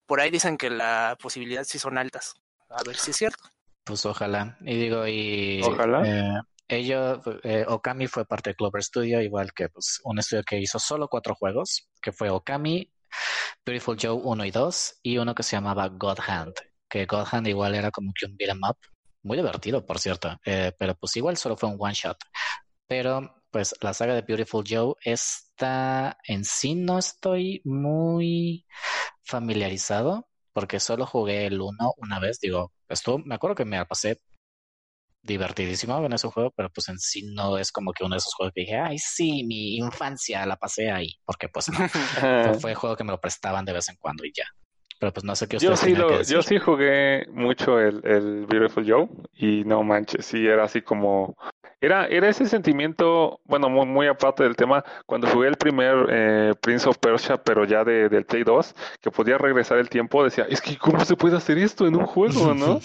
por ahí dicen que la posibilidad sí son altas. A ver si es cierto. Pues ojalá. Y digo, y ojalá. Eh, ellos, eh, Okami fue parte de Clover Studio, igual que pues, un estudio que hizo solo cuatro juegos, que fue Okami, Beautiful Joe 1 y 2, y uno que se llamaba God Hand, que God Hand igual era como que un beat'em up, muy divertido, por cierto, eh, pero pues igual solo fue un one shot. Pero pues la saga de Beautiful Joe está en sí no estoy muy familiarizado porque solo jugué el 1 una vez, digo, estuvo, me acuerdo que me pasé divertidísimo en ese juego, pero pues en sí no es como que uno de esos juegos que dije, ay, sí, mi infancia la pasé ahí, porque pues no, [laughs] fue, juego que me lo prestaban de vez en cuando y ya. Pero pues no sé qué yo sí, lo, yo sí jugué mucho el, el Beautiful Joe y no manches, sí era así como era, era ese sentimiento, bueno, muy, muy aparte del tema, cuando jugué el primer eh, Prince of Persia, pero ya de, del Play 2, que podía regresar el tiempo, decía, es que ¿cómo se puede hacer esto en un juego, [laughs] no?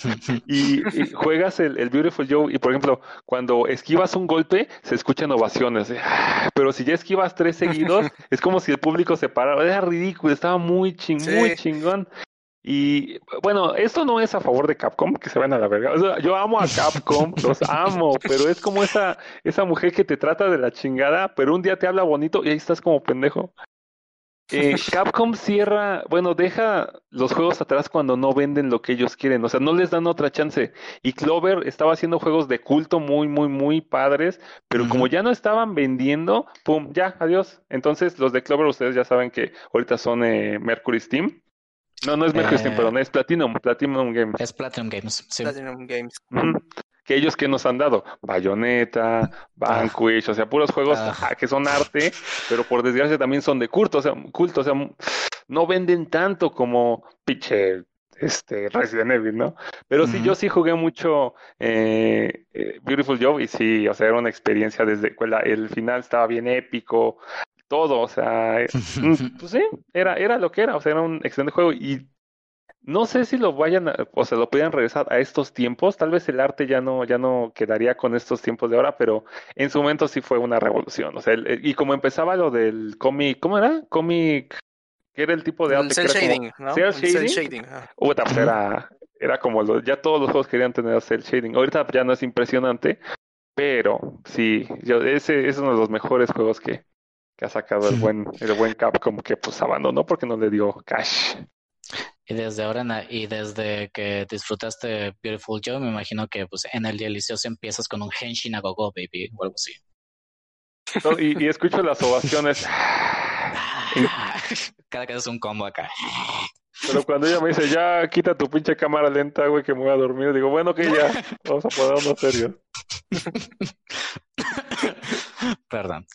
y, juegas el, el, Beautiful Joe y, por ejemplo, cuando esquivas un golpe, se escuchan ovaciones, ah", pero si ya esquivas tres seguidos, [laughs] es como si el público se parara, era ridículo, estaba muy, ching, muy chingón. Y bueno, esto no es a favor de Capcom, que se van a la verga. O sea, yo amo a Capcom, [laughs] los amo, pero es como esa, esa mujer que te trata de la chingada, pero un día te habla bonito y ahí estás como pendejo. Eh, [laughs] Capcom cierra, bueno, deja los juegos atrás cuando no venden lo que ellos quieren, o sea, no les dan otra chance. Y Clover estaba haciendo juegos de culto muy, muy, muy padres, pero como ya no estaban vendiendo, pum, ya, adiós. Entonces, los de Clover, ustedes ya saben que ahorita son eh, Mercury Steam. No, no es Mercury Steam, perdón, es Platinum, Platinum Games. Es Platinum Games, sí. Platinum Games. Que ellos que nos han dado, Bayonetta, Vanquish, o sea, puros juegos que son arte, pero por desgracia también son de culto, o sea, culto, o sea, no venden tanto como pinche este Resident Evil, ¿no? Pero sí, yo sí jugué mucho eh, eh, Beautiful Joe y sí, o sea, era una experiencia desde el final estaba bien épico, todo, o sea, [laughs] mm, pues sí, era, era lo que era, o sea, era un excelente juego y no sé si lo vayan, a, o sea, lo puedan regresar a estos tiempos. Tal vez el arte ya no, ya no quedaría con estos tiempos de ahora, pero en su momento sí fue una revolución. O sea, y como empezaba lo del cómic, ¿cómo era? Cómic, que era el tipo de arte que era shading, como, ¿no? shading. shading. Pues era, era como lo, ya todos los juegos querían tener cel shading. Ahorita ya no es impresionante, pero sí, yo, ese es uno de los mejores juegos que, que ha sacado el buen, [laughs] el buen Capcom que pues abandonó porque no le dio cash. Y desde ahora y desde que disfrutaste Beautiful Joe, me imagino que pues en el delicioso empiezas con un Henshin a Gogo, baby, o algo así. y, escucho las ovaciones. [laughs] Cada que es un combo acá. Pero cuando ella me dice, ya quita tu pinche cámara lenta, güey, que me voy a dormir, digo, bueno, que ya, vamos a ponernos serios. [laughs] [laughs] Perdón.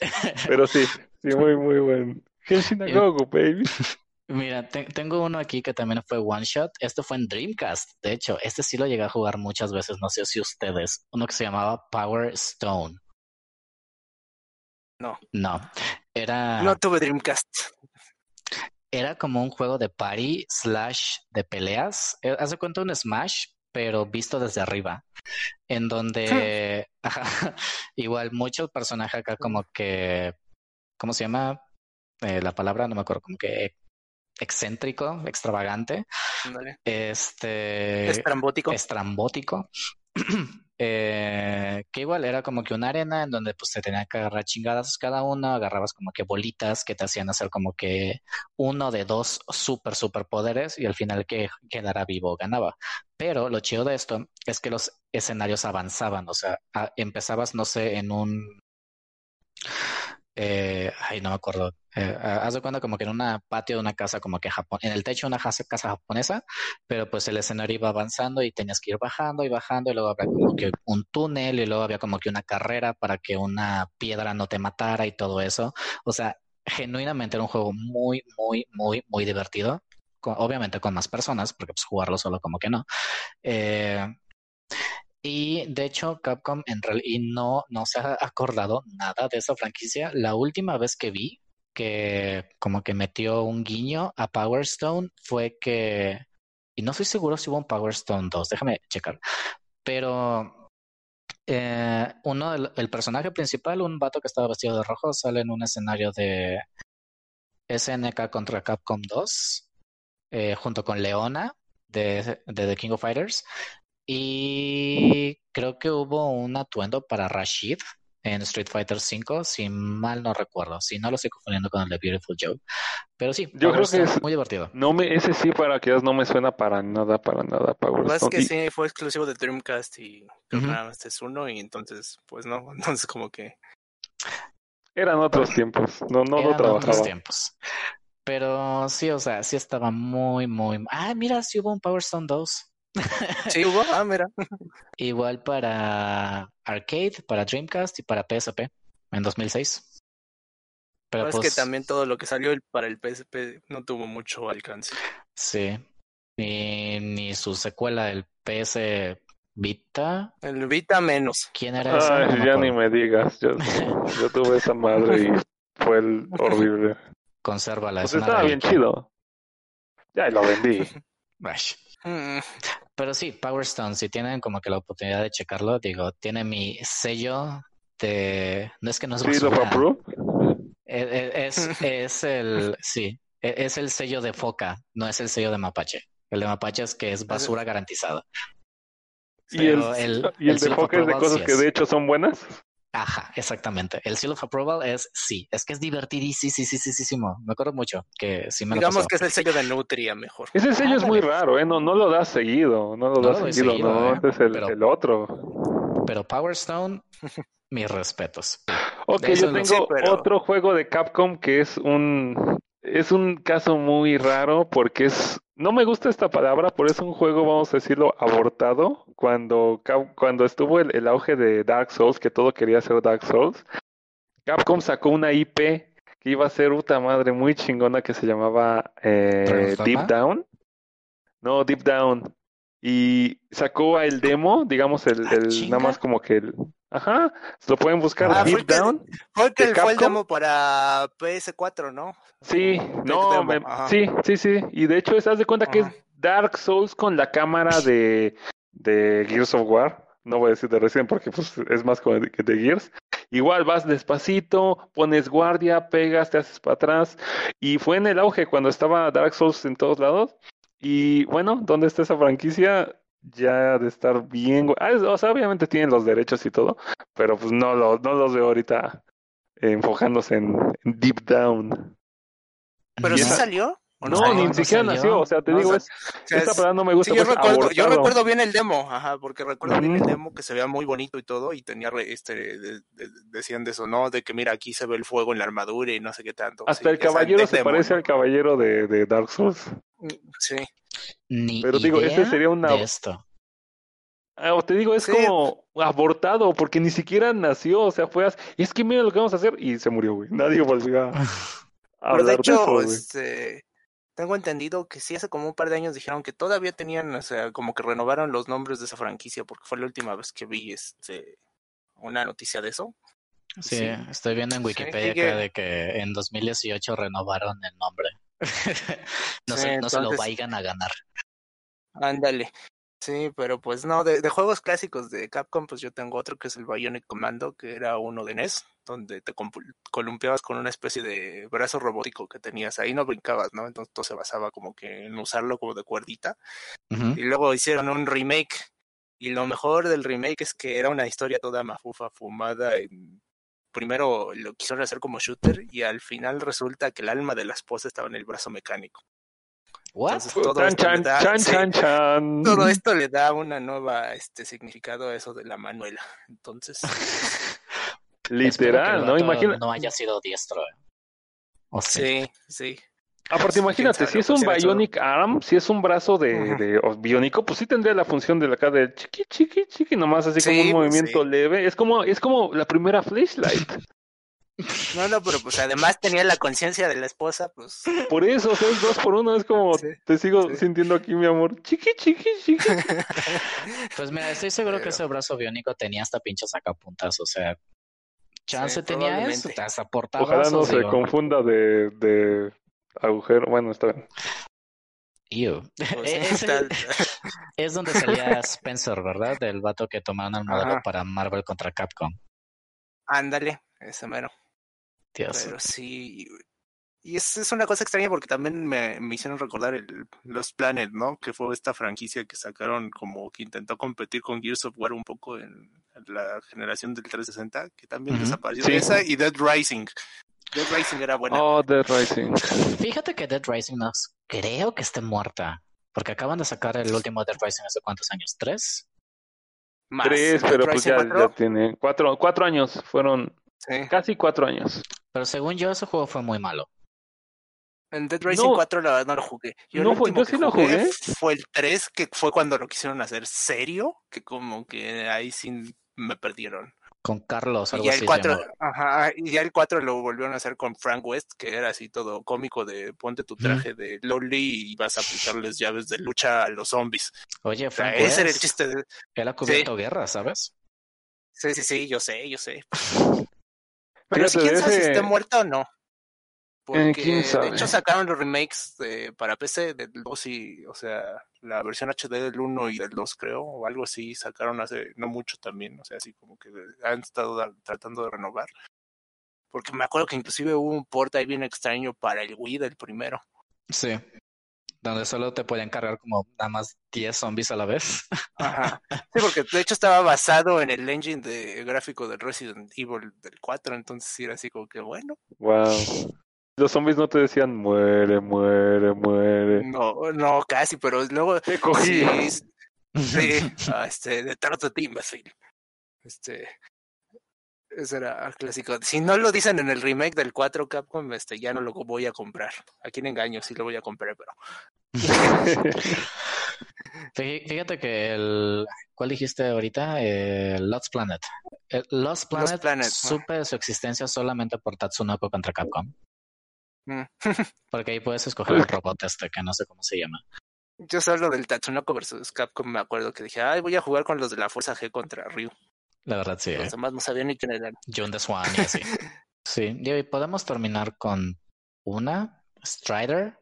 Pero sí, sí, [laughs] muy, muy buen. Henshin a Gogo, baby. [laughs] Mira, tengo uno aquí que también fue One Shot. Este fue en Dreamcast. De hecho, este sí lo llegué a jugar muchas veces. No sé si ustedes. Uno que se llamaba Power Stone. No. No. Era. No tuve Dreamcast. Era como un juego de party slash de peleas. Eh, hace cuenta un Smash, pero visto desde arriba. En donde. [laughs] igual, muchos personajes acá, como que. ¿Cómo se llama? Eh, la palabra, no me acuerdo, como que excéntrico, extravagante. Este. Estrambótico. Estrambótico. [clears throat] eh, que igual era como que una arena en donde pues se tenía que agarrar chingadas cada uno, agarrabas como que bolitas que te hacían hacer como que uno de dos super super poderes y al final que quedara vivo ganaba. Pero lo chido de esto es que los escenarios avanzaban, o sea, empezabas, no sé, en un eh, ay, no me acuerdo. Eh, haz de cuenta como que en una patio de una casa como que Japón, en el techo de una casa, casa, japonesa, pero pues el escenario iba avanzando y tenías que ir bajando y bajando y luego había como que un túnel y luego había como que una carrera para que una piedra no te matara y todo eso. O sea, genuinamente era un juego muy, muy, muy, muy divertido. obviamente con más personas, porque pues jugarlo solo como que no. Eh, y de hecho, Capcom en realidad no, no se ha acordado nada de esa franquicia. La última vez que vi que como que metió un guiño a Power Stone fue que, y no estoy seguro si hubo un Power Stone 2, déjame checar, pero eh, uno, el, personaje principal, un vato que estaba vestido de rojo, sale en un escenario de SNK contra Capcom 2, eh, junto con Leona de The King of Fighters. Y creo que hubo un atuendo para Rashid en Street Fighter V, si mal no recuerdo. Si no lo estoy confundiendo con el de Beautiful Joe. Pero sí, yo creo que es muy divertido. No me, ese sí, para que no me suena para nada, para nada. Power Más que sí, fue exclusivo de Dreamcast y nada más es uno, y entonces, pues no, [laughs] entonces como que. Eran otros tiempos, no, no lo trabajaba. Otros tiempos. Pero sí, o sea, sí estaba muy, muy. Ah, mira, sí hubo un Power Stone 2. Sí, [laughs] hubo. Ah, mira. Igual para Arcade, para Dreamcast y para PSP en 2006. Pero es que pues también todo lo que salió para el PSP no tuvo mucho alcance. Sí. Ni, ni su secuela, el PS Vita. El Vita menos. ¿Quién era ese? ya ni me digas. Yo, [laughs] yo tuve esa madre y fue el horrible. Consérvala. Pues estaba bien chido. Ya lo vendí. [laughs] Mm. Pero sí, Power Stone, si tienen como que la oportunidad de checarlo, digo, tiene mi sello de... No es que no es basura. E, e, es, es, el... Sí, e, es el sello de Foca, no es el sello de Mapache. El de Mapache es que es basura garantizada. ¿Y el, ¿y el, de Foca es de cosas que de hecho son buenas? Ajá, exactamente. El Seal of Approval es sí, es que es divertidísimo. Me acuerdo mucho que sí me Digamos que es el sello de Nutria mejor. Ese sello es muy raro, ¿eh? No, no lo das seguido, no lo das seguido, no, ¿eh? es el, otro. Pero Power Stone, mis respetos. Ok, yo tengo otro juego de Capcom que es un es un caso muy raro porque es no me gusta esta palabra, por eso un juego, vamos a decirlo, abortado. Cuando, cuando estuvo el, auge de Dark Souls, que todo quería ser Dark Souls, Capcom sacó una IP que iba a ser puta madre muy chingona que se llamaba eh, Deep Down. No, Deep Down. Y sacó el demo, digamos, el, ah, el nada más como que el, Ajá, lo pueden buscar. Ah, Deep Down. fue, que fue el demo para PS4, ¿no? Sí, no, sí, sí, sí. Y de hecho, estás de cuenta que es Dark Souls con la cámara de, de Gears of War. No voy a decir de Resident porque pues, es más como de, de Gears. Igual vas despacito, pones guardia, pegas, te haces para atrás. Y fue en el auge cuando estaba Dark Souls en todos lados. Y bueno, ¿dónde está esa franquicia? Ya de estar bien. Ah, o sea, obviamente tienen los derechos y todo, pero pues no, lo, no los veo ahorita enfocándose en, Deep Down. ¿Pero sí salió? No, ni siquiera nació, o sea, te digo, es, esta palabra no me gusta. yo, recuerdo, yo recuerdo bien el demo, ajá, porque recuerdo bien el demo que se veía muy bonito y todo, y tenía, este, decían de eso, ¿no? De que mira, aquí se ve el fuego en la armadura y no sé qué tanto. Hasta el caballero se parece al caballero de, de, Dark Souls. Sí. Ni Pero digo, ese sería una... De esto. Ah, te digo, es como abortado, porque ni siquiera nació, o sea, fue así, es que mira lo que vamos a hacer, y se murió, güey. Nadie volvió a, [laughs] Pero de hecho, este, tengo entendido que sí hace como un par de años dijeron que todavía tenían, o sea, como que renovaron los nombres de esa franquicia, porque fue la última vez que vi este una noticia de eso. Sí, estoy viendo en Wikipedia de que en 2018 renovaron el nombre. [laughs] no, se, no se lo vayan a ganar. Ándale. Sí, pero pues no, de, de, juegos clásicos de Capcom, pues yo tengo otro que es el Bionic Commando, que era uno de NES, donde te columpiabas con una especie de brazo robótico que tenías ahí, no brincabas, ¿no? Entonces todo se basaba como que en usarlo como de cuerdita. Y luego hicieron un remake, y lo mejor del remake es que era una historia toda mafufa, fumada. En... Primero lo quisieron hacer como shooter, y al final resulta que el alma de la esposa estaba en el brazo mecánico. Todo, esto le da, una nueva este significado a eso de la Manuela. Entonces. [laughs] Literal, ¿no? Imagina. No haya sido diestro. sí, sí. Aparte, imagínate, si es un Bionic Arm, si es un brazo de, de biónico, pues sí tendría la función de la acá de chiqui, chiqui, chiqui, nomás así como un pues movimiento leve. Es como, es como la primera flashlight. [laughs] No, no, pero pues además tenía la conciencia de la esposa, pues. Por eso, o sea, es dos por uno, es como, te sigo sintiendo aquí, mi amor. Chiqui, chiqui, chiqui. [laughs] Pues mira, estoy seguro que ese brazo biónico tenía hasta pinches sacapuntas, o sea, chance tenía eso, hasta portaba. Ojalá no se confunda de, de agujero, bueno, está bien. Pues [laughs] es, donde salía [laughs] Spencer, ¿verdad? Del vato que tomaron al modelo para Marvel contra Capcom. Ándale, ese mero. Pero sí. Y es, es una cosa extraña porque también me, me hicieron recordar el, los Planet, ¿no? Que fue esta franquicia que sacaron como que intentó competir con Gears of War un poco en, la generación del 360, que también desapareció. Esa y Dead Rising. Dead Rising era buena. Oh, Dead Rising. Fíjate que Dead Rising no creo que esté muerta. Porque acaban de sacar el último Dead Rising hace cuántos años, ¿tres? Más. Tres, pero pues ya, ya, tiene cuatro, cuatro años. Fueron Casi cuatro años. Pero según yo, ese juego fue muy malo. En Dead Racing 4 la verdad no lo jugué. Yo, no, yo sí lo jugué, Fue el 3, que fue cuando lo quisieron hacer serio, que como que ahí sí me perdieron. Con Carlos, algo y ya así. El 4, ajá, y ya el 4 lo volvieron a hacer con Frank West, que era así todo cómico de ponte tu traje de Loli y vas a aplicarles llaves de lucha a los zombies. Oye, Frank West, ese era el chiste. De... Él ha cubierto guerra, ¿sabes? Sí, sí, sí, yo sé, yo sé. [laughs] Pero si quién sabe si esté muerto o no. Eh, Porque de hecho sacaron los remakes de, para PC del 2 y, o sea, la versión HD del 1 y del 2 creo, o algo así, sacaron hace no mucho también, o sea, así como que han estado tratando de renovar. Porque me acuerdo que inclusive hubo un port ahí bien extraño para el Wii del primero. Sí. Donde solo te pueden cargar como nada más 10 zombies a la vez. Ajá. [laughs] Sí, porque de hecho estaba basado en el engine de gráfico del Resident Evil del 4, entonces era así como que bueno. Wow. Los zombies no te decían muere, muere, muere. No, no, casi, pero luego. Te cogí. Sí, sí [laughs] ah, este, de Tarot Imbecile. Este. Ese era clásico. Si no lo dicen en el remake del 4 Capcom, este, ya no lo voy a comprar. Aquí en engaño, sí lo voy a comprar, pero. [laughs] Fíjate que el. ¿Cuál dijiste ahorita? El Lost Planet. El Lost Planet, Lost Planet supe su existencia solamente por Tatsunoko contra Capcom. Mm. [laughs] Porque ahí puedes escoger el robot este, que no sé cómo se llama. Yo solo del Tatsunoko versus Capcom me acuerdo que dije, ay, voy a jugar con los de la Fuerza G contra Ryu. La verdad, sí. Los demás no sabían ni quién eran. John the Swan y así. [laughs] sí, y podemos terminar con una, Strider,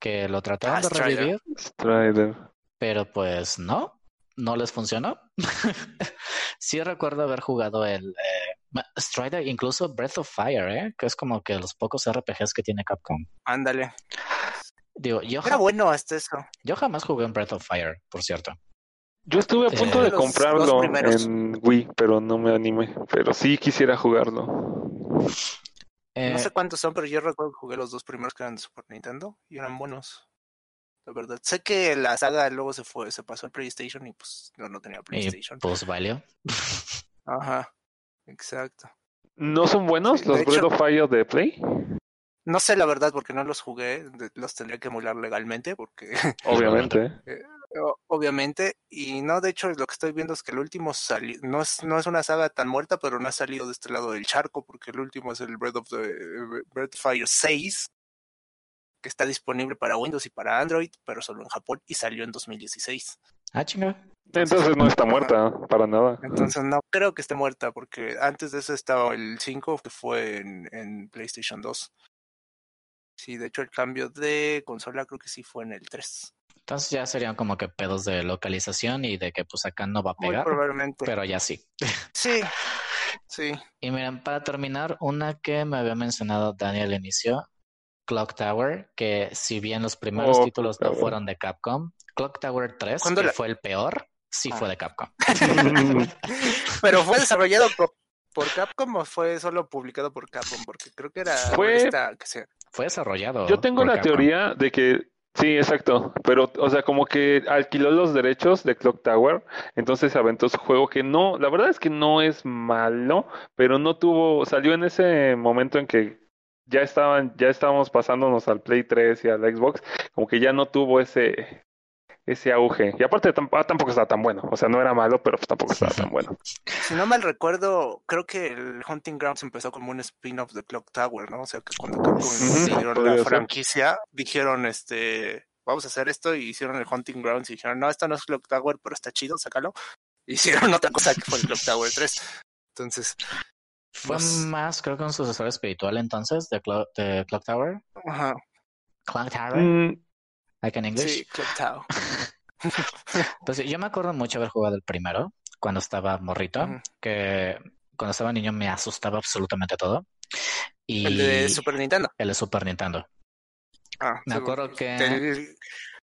que lo trataron de revivir. Strider. Pero pues no, no les funcionó. [laughs] sí recuerdo haber jugado el eh, Strider, incluso Breath of Fire, ¿eh? que es como que los pocos RPGs que tiene Capcom. Ándale. Digo, yo Era bueno hasta eso. Yo jamás jugué en Breath of Fire, por cierto. Yo estuve a punto de comprarlo en Wii, pero no me animé. Pero sí quisiera jugarlo. no eh, sé cuántos son, pero yo recuerdo que jugué los dos primeros que eran de Super Nintendo y eran buenos. La verdad. Sé que la saga luego se fue, se pasó al PlayStation y pues no, no tenía PlayStation. pues valió. Ajá, exacto. ¿No son buenos los Breath of Fire de Play? No sé la verdad porque no los jugué, los tendría que emular legalmente porque... [laughs] Obviamente. Eh, obviamente, y no, de hecho lo que estoy viendo es que el último salió, no es, no es una saga tan muerta, pero no ha salido de este lado del charco porque el último es el Breath of the Breath of Fire 6, que está disponible para Windows y para Android, pero solo en Japón y salió en 2016. Ah, chinga. Entonces no está muerta para nada. Entonces no creo que esté muerta porque antes de eso estaba el 5 que fue en, en PlayStation 2. Sí, de hecho el cambio de consola creo que sí fue en el 3. Entonces ya serían como que pedos de localización y de que pues acá no va a pegar. probablemente. Pero ya sí. Sí, sí. Y miren, para terminar, una que me había mencionado Daniel inicio, Clock Tower, que si bien los primeros oh, títulos no fueron de Capcom, Clock Tower 3, que fue el peor, sí fue de Capcom. [laughs] Pero fue [laughs] desarrollado por, Capcom o fue solo publicado por Capcom, porque creo que era fue que sea fue desarrollado. Yo tengo la teoría de que Sí, exacto. Pero, o sea, como que alquiló los derechos de Clock Tower, entonces aventó su juego que no, la verdad es que no es malo, pero no tuvo, salió en ese momento en que ya estaban, ya estábamos pasándonos al Play 3 y al Xbox, como que ya no tuvo ese, ese auge. Y aparte ah, tampoco estaba tan bueno. O sea, no era malo, pero pues tampoco estaba tan bueno. Si no mal recuerdo, creo que el Hunting Grounds empezó como un spin-off de Clock Tower, ¿no? O sea, que cuando Capcom la franquicia, dijeron, este, vamos a hacer esto y hicieron el Hunting Grounds y dijeron, no, esto no es Clock Tower, pero está chido, sácalo. [laughs] Hicieron otra cosa que fue el Clock Tower 3. Entonces... Fue más, creo que un sucesor espiritual entonces de, de Clock Tower. Ajá. Clock Tower. Mm, Like in English. Sí, Tower. [laughs] pues yo me acuerdo mucho haber jugado el primero cuando estaba morrito, que cuando estaba niño me asustaba absolutamente todo. Y el de Super Nintendo. El de Super Nintendo. Ah, me acuerdo que...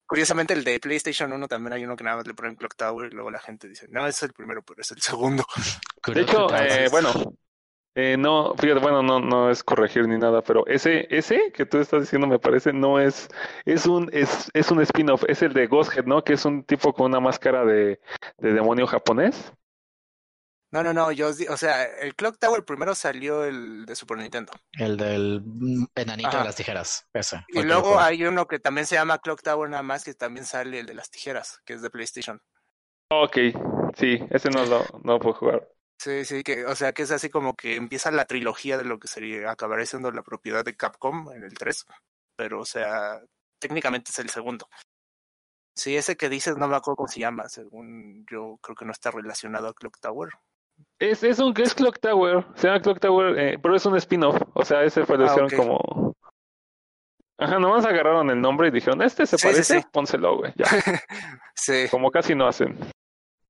curiosamente el de PlayStation 1 también hay uno que nada más le ponen Clock Tower y luego la gente dice, no, es el primero, pero es el segundo. [laughs] De hecho, eh, bueno, eh, no, fíjate, bueno, no, no es corregir ni nada, pero ese, ese que tú estás diciendo me parece no es, es un, es, es un spin-off, es el de Ghosthead, ¿no? Que es un tipo con una máscara de, de demonio japonés. No, no, no, yo, o sea, el Clock Tower primero salió el de Super Nintendo. El del enanito de las tijeras, ese. Y luego hay uno que también se llama Clock Tower nada más, que también sale el de las tijeras, que es de PlayStation. Ok, sí, ese no lo no puedo jugar. Sí, sí, que, o sea, que es así como que empieza la trilogía de lo que sería, acabará siendo la propiedad de Capcom en el 3, pero, o sea, técnicamente es el segundo. Sí, ese que dices no me acuerdo cómo se llama, según yo creo que no está relacionado a Clock Tower. Es, es un es Clock Tower, se llama Clock Tower, eh, pero es un spin-off, o sea, ese fue ah, como... Ajá, nomás agarraron el nombre y dijeron, este se parece, pónselo, güey, ya. [laughs] sí. Como casi no hacen.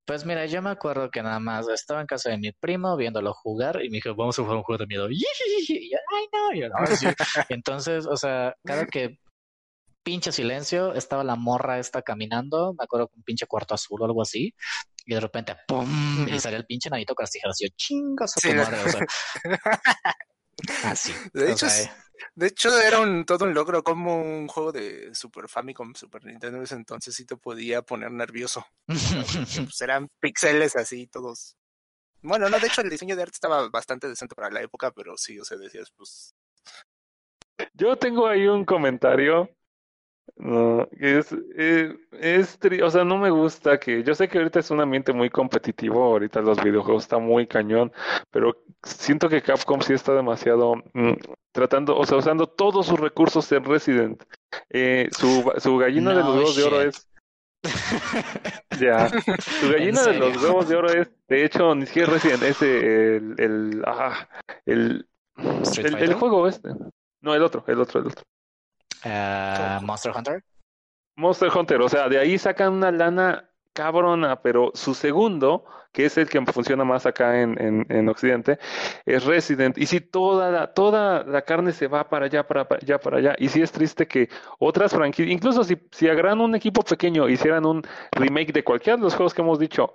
Pues mira, yo me acuerdo que nada más estaba en casa de mi primo viéndolo jugar y me dijo, vamos a jugar un juego de miedo. [laughs] Y yo, ay no, no. Entonces, o sea, cada que pinche silencio, estaba la morra esta caminando, me acuerdo con un pinche cuarto azul o algo así, y de repente, ¡pum! Y salía el pinche tijeras y yo, chingas a tu madre, o sea. [laughs] Así. De hecho, de hecho, era un, todo un logro como un juego de Super Famicom, Super Nintendo ese entonces sí te podía poner nervioso. [laughs] pues eran pixeles así, todos. Bueno, no, de hecho el diseño de arte estaba bastante decente para la época, pero sí, o sea, decías, pues... Yo tengo ahí un comentario no, es, eh, es, o sea, no me gusta que, yo sé que ahorita es un ambiente muy competitivo, ahorita los videojuegos están muy cañón, pero siento que Capcom sí está demasiado mm, tratando, o sea, usando todos sus recursos en Resident. Eh, su, su gallina de los huevos de oro es ya, su [laughs] gallina de los huevos de oro es, de hecho, ni siquiera Resident, es el, el, ah, el, el, el, juego este. No, el otro, el otro, el otro. Uh, Monster Hunter. Monster Hunter, o sea, de ahí sacan una lana cabrona, pero su segundo, que es el que funciona más acá en, en, en Occidente, es Resident. Y si toda la, toda la carne se va para allá, para allá, para allá. Y si es triste que otras franquicias, incluso si, si agarran un equipo pequeño, hicieran un remake de cualquiera de los juegos que hemos dicho,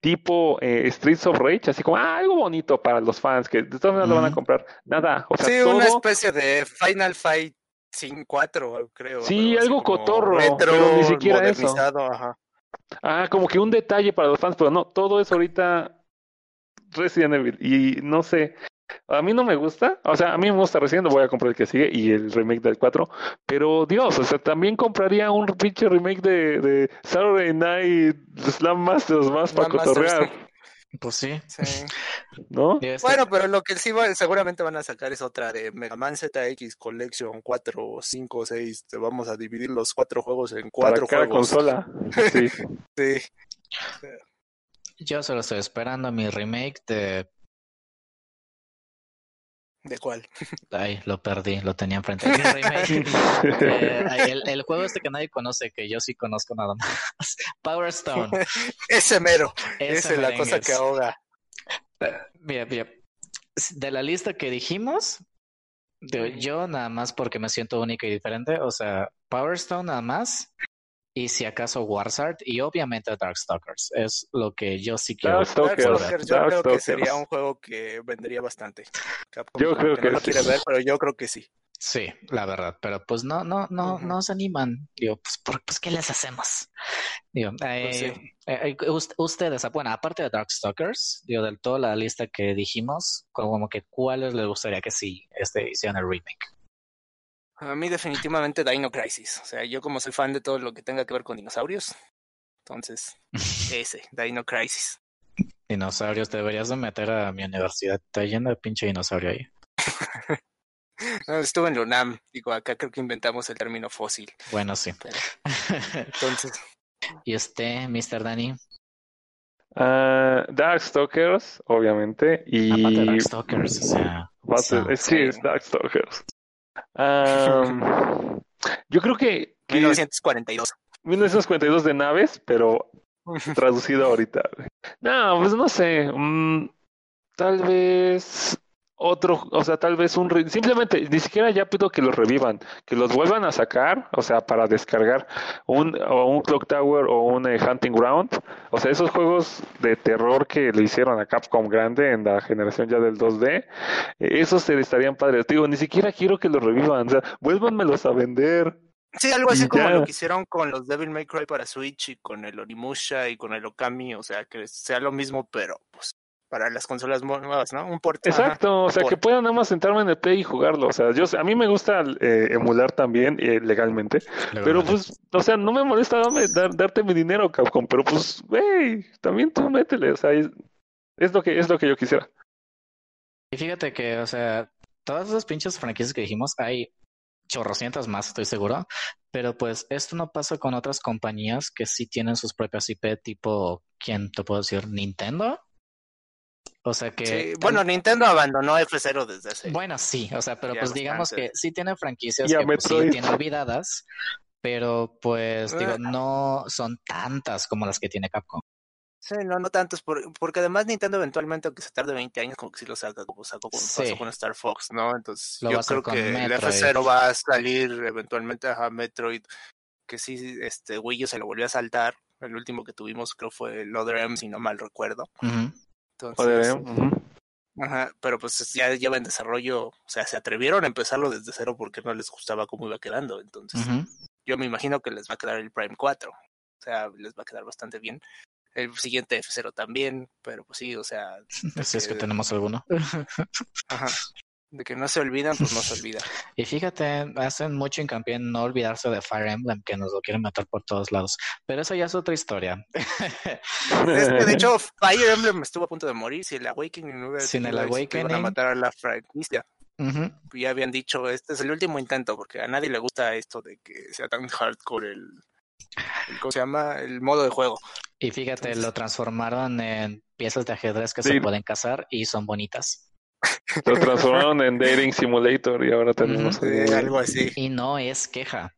tipo eh, Streets of Rage, así como ah, algo bonito para los fans que de todas maneras lo van a comprar. Nada, o sea, sí, una especie de Final Fight 4, creo. Sí, algo cotorro, pero ni siquiera eso. Ajá. Ah, como que un detalle para los fans, pero no, todo es ahorita Resident Evil. Y no sé, a mí no me gusta, o sea, a mí me gusta Resident, voy a comprar el que sigue y el remake del 4, pero Dios, o sea, también compraría un pinche remake de, de Saturday Night Slam Masters más para cotorrear. Pues sí. sí. [laughs] ¿No? Bueno, pero lo que sí va, seguramente van a sacar es otra de Mega Man ZX Collection 4, 5, 6. Te vamos a dividir los cuatro juegos en cuatro Para juegos. consola. [laughs] Sí. sí. Yo solo estoy esperando mi remake de ¿De cuál? Ay, lo perdí, lo tenía enfrente. [laughs] eh, el, el, juego este que nadie conoce, que yo sí conozco nada más. [laughs] Power Stone. [laughs] Ese mero. Esa es la cosa que ahoga. Bien, bien. De la lista que dijimos, yo nada más porque me siento única y diferente. O sea, Power Stone nada más y si acaso Warzard y obviamente Darkstalkers. Es lo que yo sí quiero. Darkstalkers, yo creo que sería un juego que vendería bastante. yo creo que, no lo quiere ver, pero yo creo que sí. Sí, la verdad, pero pues no, no, no, no se animan. Digo, pues, por, pues, ¿qué les hacemos? Digo, pues eh, eh, ustedes, bueno, aparte de Darkstalkers, digo, de toda la lista que dijimos, como que cuáles les gustaría que sí este, hicieran el remake. A mí definitivamente Dino Crisis. O sea, yo como soy fan de todo lo que tenga que ver con dinosaurios, entonces [laughs] ese, Dino Crisis. Dinosaurios, deberías de meter a mi universidad. Está lleno de pinche dinosaurio ahí. [laughs] estuve en Lunam. Digo, acá creo que inventamos el término fósil. Bueno, sí. entonces. [laughs] ¿Y usted, Mr. Danny? Uh, Darkstalkers, obviamente. Y. Aparte Darkstalkers, o sea. sí, es Darkstalkers yo creo que, 1942. 1942 de naves, pero [laughs] traducido ahorita. No, pues no sé. Mm, tal vez otro, o sea, tal vez un simplemente ni siquiera ya pido que los revivan, que los vuelvan a sacar, o sea, para descargar un o un Clock Tower o un eh, Hunting Ground, o sea, esos juegos de terror que le hicieron a Capcom grande en la generación ya del 2D, eh, esos se estarían padres. Digo, ni siquiera quiero que los revivan, o sea, vuélvanmelos a vender. Sí, algo así como lo que hicieron con los Devil May Cry para Switch y con el Onimusha y con el Okami, o sea, que sea lo mismo, pero pues para las consolas nuevas, ¿no? Un port. Exacto, o sea, que puedan nada más sentarme en el Play y jugarlo. O sea, yo a mí me gusta eh, emular también eh, legalmente, pero pues, o sea, no me molesta darte mi dinero, Capcom, pero pues, güey, también tú métele, o sea, es, lo que es lo que yo quisiera. Y fíjate que, o sea, todas esas pinches franquicias que dijimos, hay chorrocientas más, estoy seguro, pero pues esto no pasa con otras compañías que sí tienen sus propias IP, tipo, ¿quién te puedo decir? ¿Nintendo? O sea que. bueno, Nintendo abandonó F0 desde hace. Bueno, sí, o sea, pero pues digamos que sí tiene franquicias que pues, sí tiene olvidadas, pero pues digo, ah. no son tantas como las que tiene Capcom. Sí, no, no tantos, porque además Nintendo eventualmente, aunque se tarde 20 años, como que sí lo saca, como sacó con, pasó con Star Fox, ¿no? Entonces yo creo que el F0 va a salir eventualmente a Metroid, que sí, este Wii U se lo volvió a saltar, el último que tuvimos creo fue el Other M, si no mal recuerdo. Entonces, ajá, pero pues ya lleva en desarrollo, o sea, se atrevieron a empezarlo desde cero porque no les gustaba cómo iba quedando. Entonces, yo me imagino que les va a quedar el Prime 4. O sea, les va a quedar bastante bien. El siguiente F0 también, pero pues sí, o sea. [laughs] Si es que tenemos alguno. [laughs] Ajá de que no se olvidan, pues no se olvida. [laughs] Y fíjate, hacen mucho hincapié en no olvidarse de Fire Emblem, que nos lo quieren matar por todos lados. Pero eso ya es otra historia. [laughs] de hecho, [laughs] Fire Emblem estuvo a punto de morir. Si el Awakening no hubiera Sin el Awakening. Iban a matar a la franquicia. Ya habían dicho, este es el último intento, porque a nadie le gusta esto de que sea tan hardcore el, ¿cómo se llama? El modo de juego. Y fíjate, lo transformaron en piezas de ajedrez que se pueden cazar y son bonitas. [laughs] Lo transformaron en Dating Simulator y ahora tenemos algo así. Y no es queja.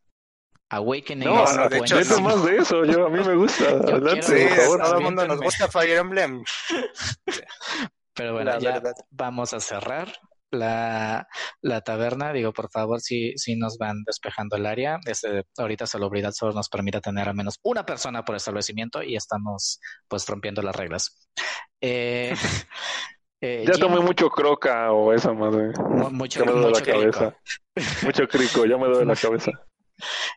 Awakening no, no, de hecho, no. más de eso, yo, a mí me gusta. Adelante, sí, por favor. Todo el mundo nos gusta Fire Emblem. [laughs] Pero bueno, ya vamos a cerrar la, la, taberna. Digo, por favor, si, si nos van despejando el área. Este, ahorita salubridad solo nos permite tener al menos una persona por establecimiento y estamos pues rompiendo las reglas. Eh, [laughs] eh, ya tomé mucho croca o esa madre. Mucho, ya me duele la cabeza. [laughs] mucho crico, ya me duele la cabeza.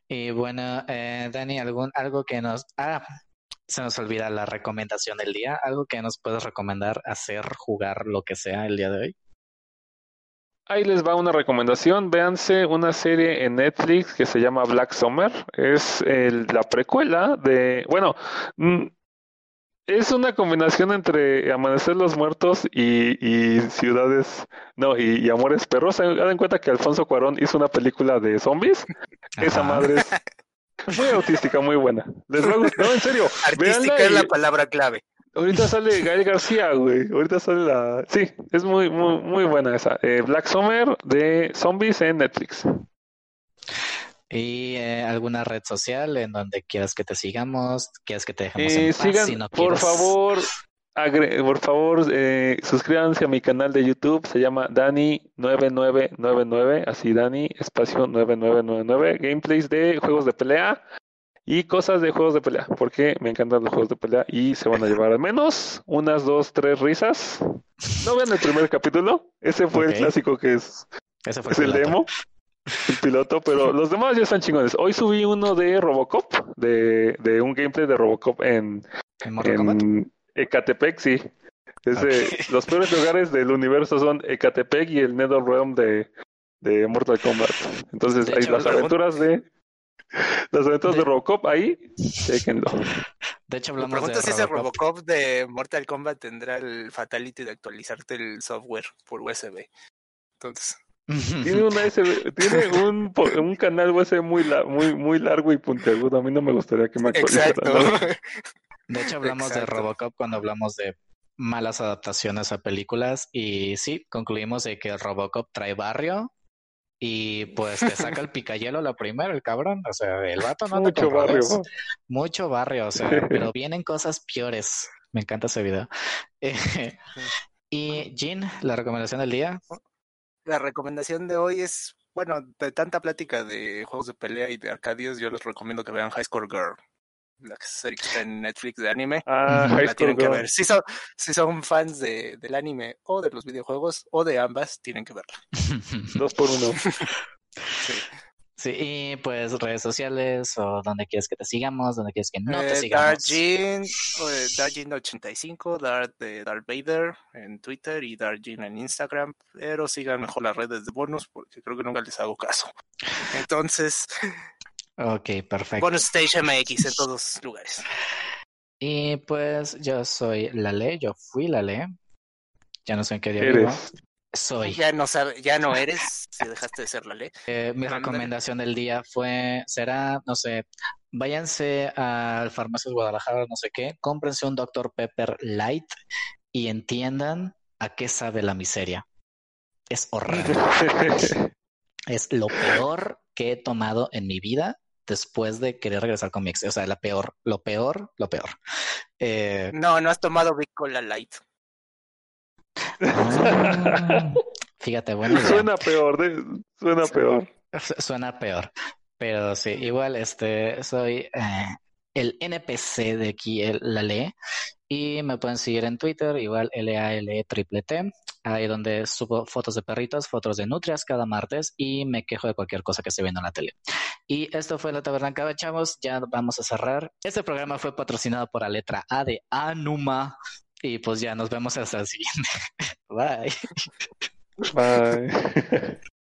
Y bueno, eh, Dani, algún, algo que nos... Ah, se nos olvida la recomendación del día. ¿Algo que nos puedes recomendar hacer, jugar, lo que sea el día de hoy? Ahí les va una recomendación. Véanse una serie en Netflix que se llama Black Summer. Es la precuela de. Bueno, mm, es una combinación entre Amanecer los Muertos y, Ciudades, no, y, Amores Perros. Hagan cuenta que Alfonso Cuarón hizo una película de zombies. Esa madre es muy autística, muy buena. Les va a gustar, no, en serio. Artística es la palabra clave. Ahorita sale Gael García, güey. Ahorita sale la. Sí, es muy, muy, muy buena esa. Eh, Black Summer de zombies en Netflix. ¿Y eh, alguna red social en donde quieras que te sigamos? ¿Quieres que te dejemos en paz sigan, si no Por favor, por favor, eh, suscríbanse a mi canal de YouTube. Se llama Dani9999. Así, Dani, espacio 9999. Gameplays de juegos de pelea y cosas de juegos de pelea. Porque me encantan los juegos de pelea y se van a llevar al menos unas dos, tres risas. No vean el primer capítulo. Ese fue el clásico que es, Ese fue es el demo el piloto, pero los demás ya están chingones. Hoy subí uno de Robocop, de, de un gameplay de Robocop en, ¿En, Ecatepec, sí. Los peores lugares del universo son Ecatepec y el NetherRealm de, de Mortal Kombat. Entonces, hay las aventuras de las aventuras de, Robocop ahí, déjenlo. De hecho, hablamos pregunta si ese Robocop de Mortal Kombat tendrá el fatality de actualizarte el software por USB. Entonces, tiene una tiene un, [laughs] un canal USB muy, muy, muy largo y puntiagudo. A mí no me gustaría que me actualizara. [laughs] De hecho, hablamos de Robocop cuando hablamos de malas adaptaciones a películas y sí, concluimos de que Robocop trae barrio y pues te saca el [laughs] picayelo la primera, el cabrón. O sea, el vato no Mucho barrio. Mucho barrio, o sea, pero vienen cosas peores. Me encanta ese video. y Jean, la recomendación del día. La recomendación de hoy es, bueno, de tanta plática de juegos de pelea y de arcadios, yo les recomiendo que vean High Score Girl. La serie que está en Netflix de anime. Ah, [laughs] la tienen que ver. Si son, si son fans de, del anime o de los videojuegos o de ambas, tienen que verla. [laughs] Dos por uno. [laughs] sí. Sí, y pues redes sociales o donde quieres que te sigamos, donde quieres que no te eh, sigamos. Darjin85, Dart de Darth Vader en Twitter y Darjin en Instagram, pero sigan mejor las redes de bonus porque creo que nunca les hago caso. Entonces, ok, perfecto. Bonus Stage MX en todos lugares. Y pues yo soy Lale, yo fui Lale. Ya no sé en qué día vivo soy. Ya no sabe, ya no eres, si dejaste de ser la ley. Eh, mi recomendación del día fue, será, no sé, váyanse al Farmacias Guadalajara, no sé qué, cómprense un Dr. Pepper Light y entiendan a qué sabe la miseria. Es horrible. [laughs] es lo peor que he tomado en mi vida después de querer regresar con mi ex. O sea, la peor, lo peor, lo peor. Eh, no, no has tomado Bicola Light. Ah, fíjate, bueno. Suena peor, suena peor. Suena peor. Pero sí, igual este soy eh, el NPC de aquí, el, la LE, y me pueden seguir en Twitter, igual LALE triple T, ahí donde subo fotos de perritos, fotos de nutrias cada martes y me quejo de cualquier cosa que se viendo en la tele. Y esto fue La Taberna Cava, chavos, ya vamos a cerrar. Este programa fue patrocinado por la letra A de Anuma, y pues ya nos vemos hasta el siguiente. [laughs] Bye. Bye. [laughs]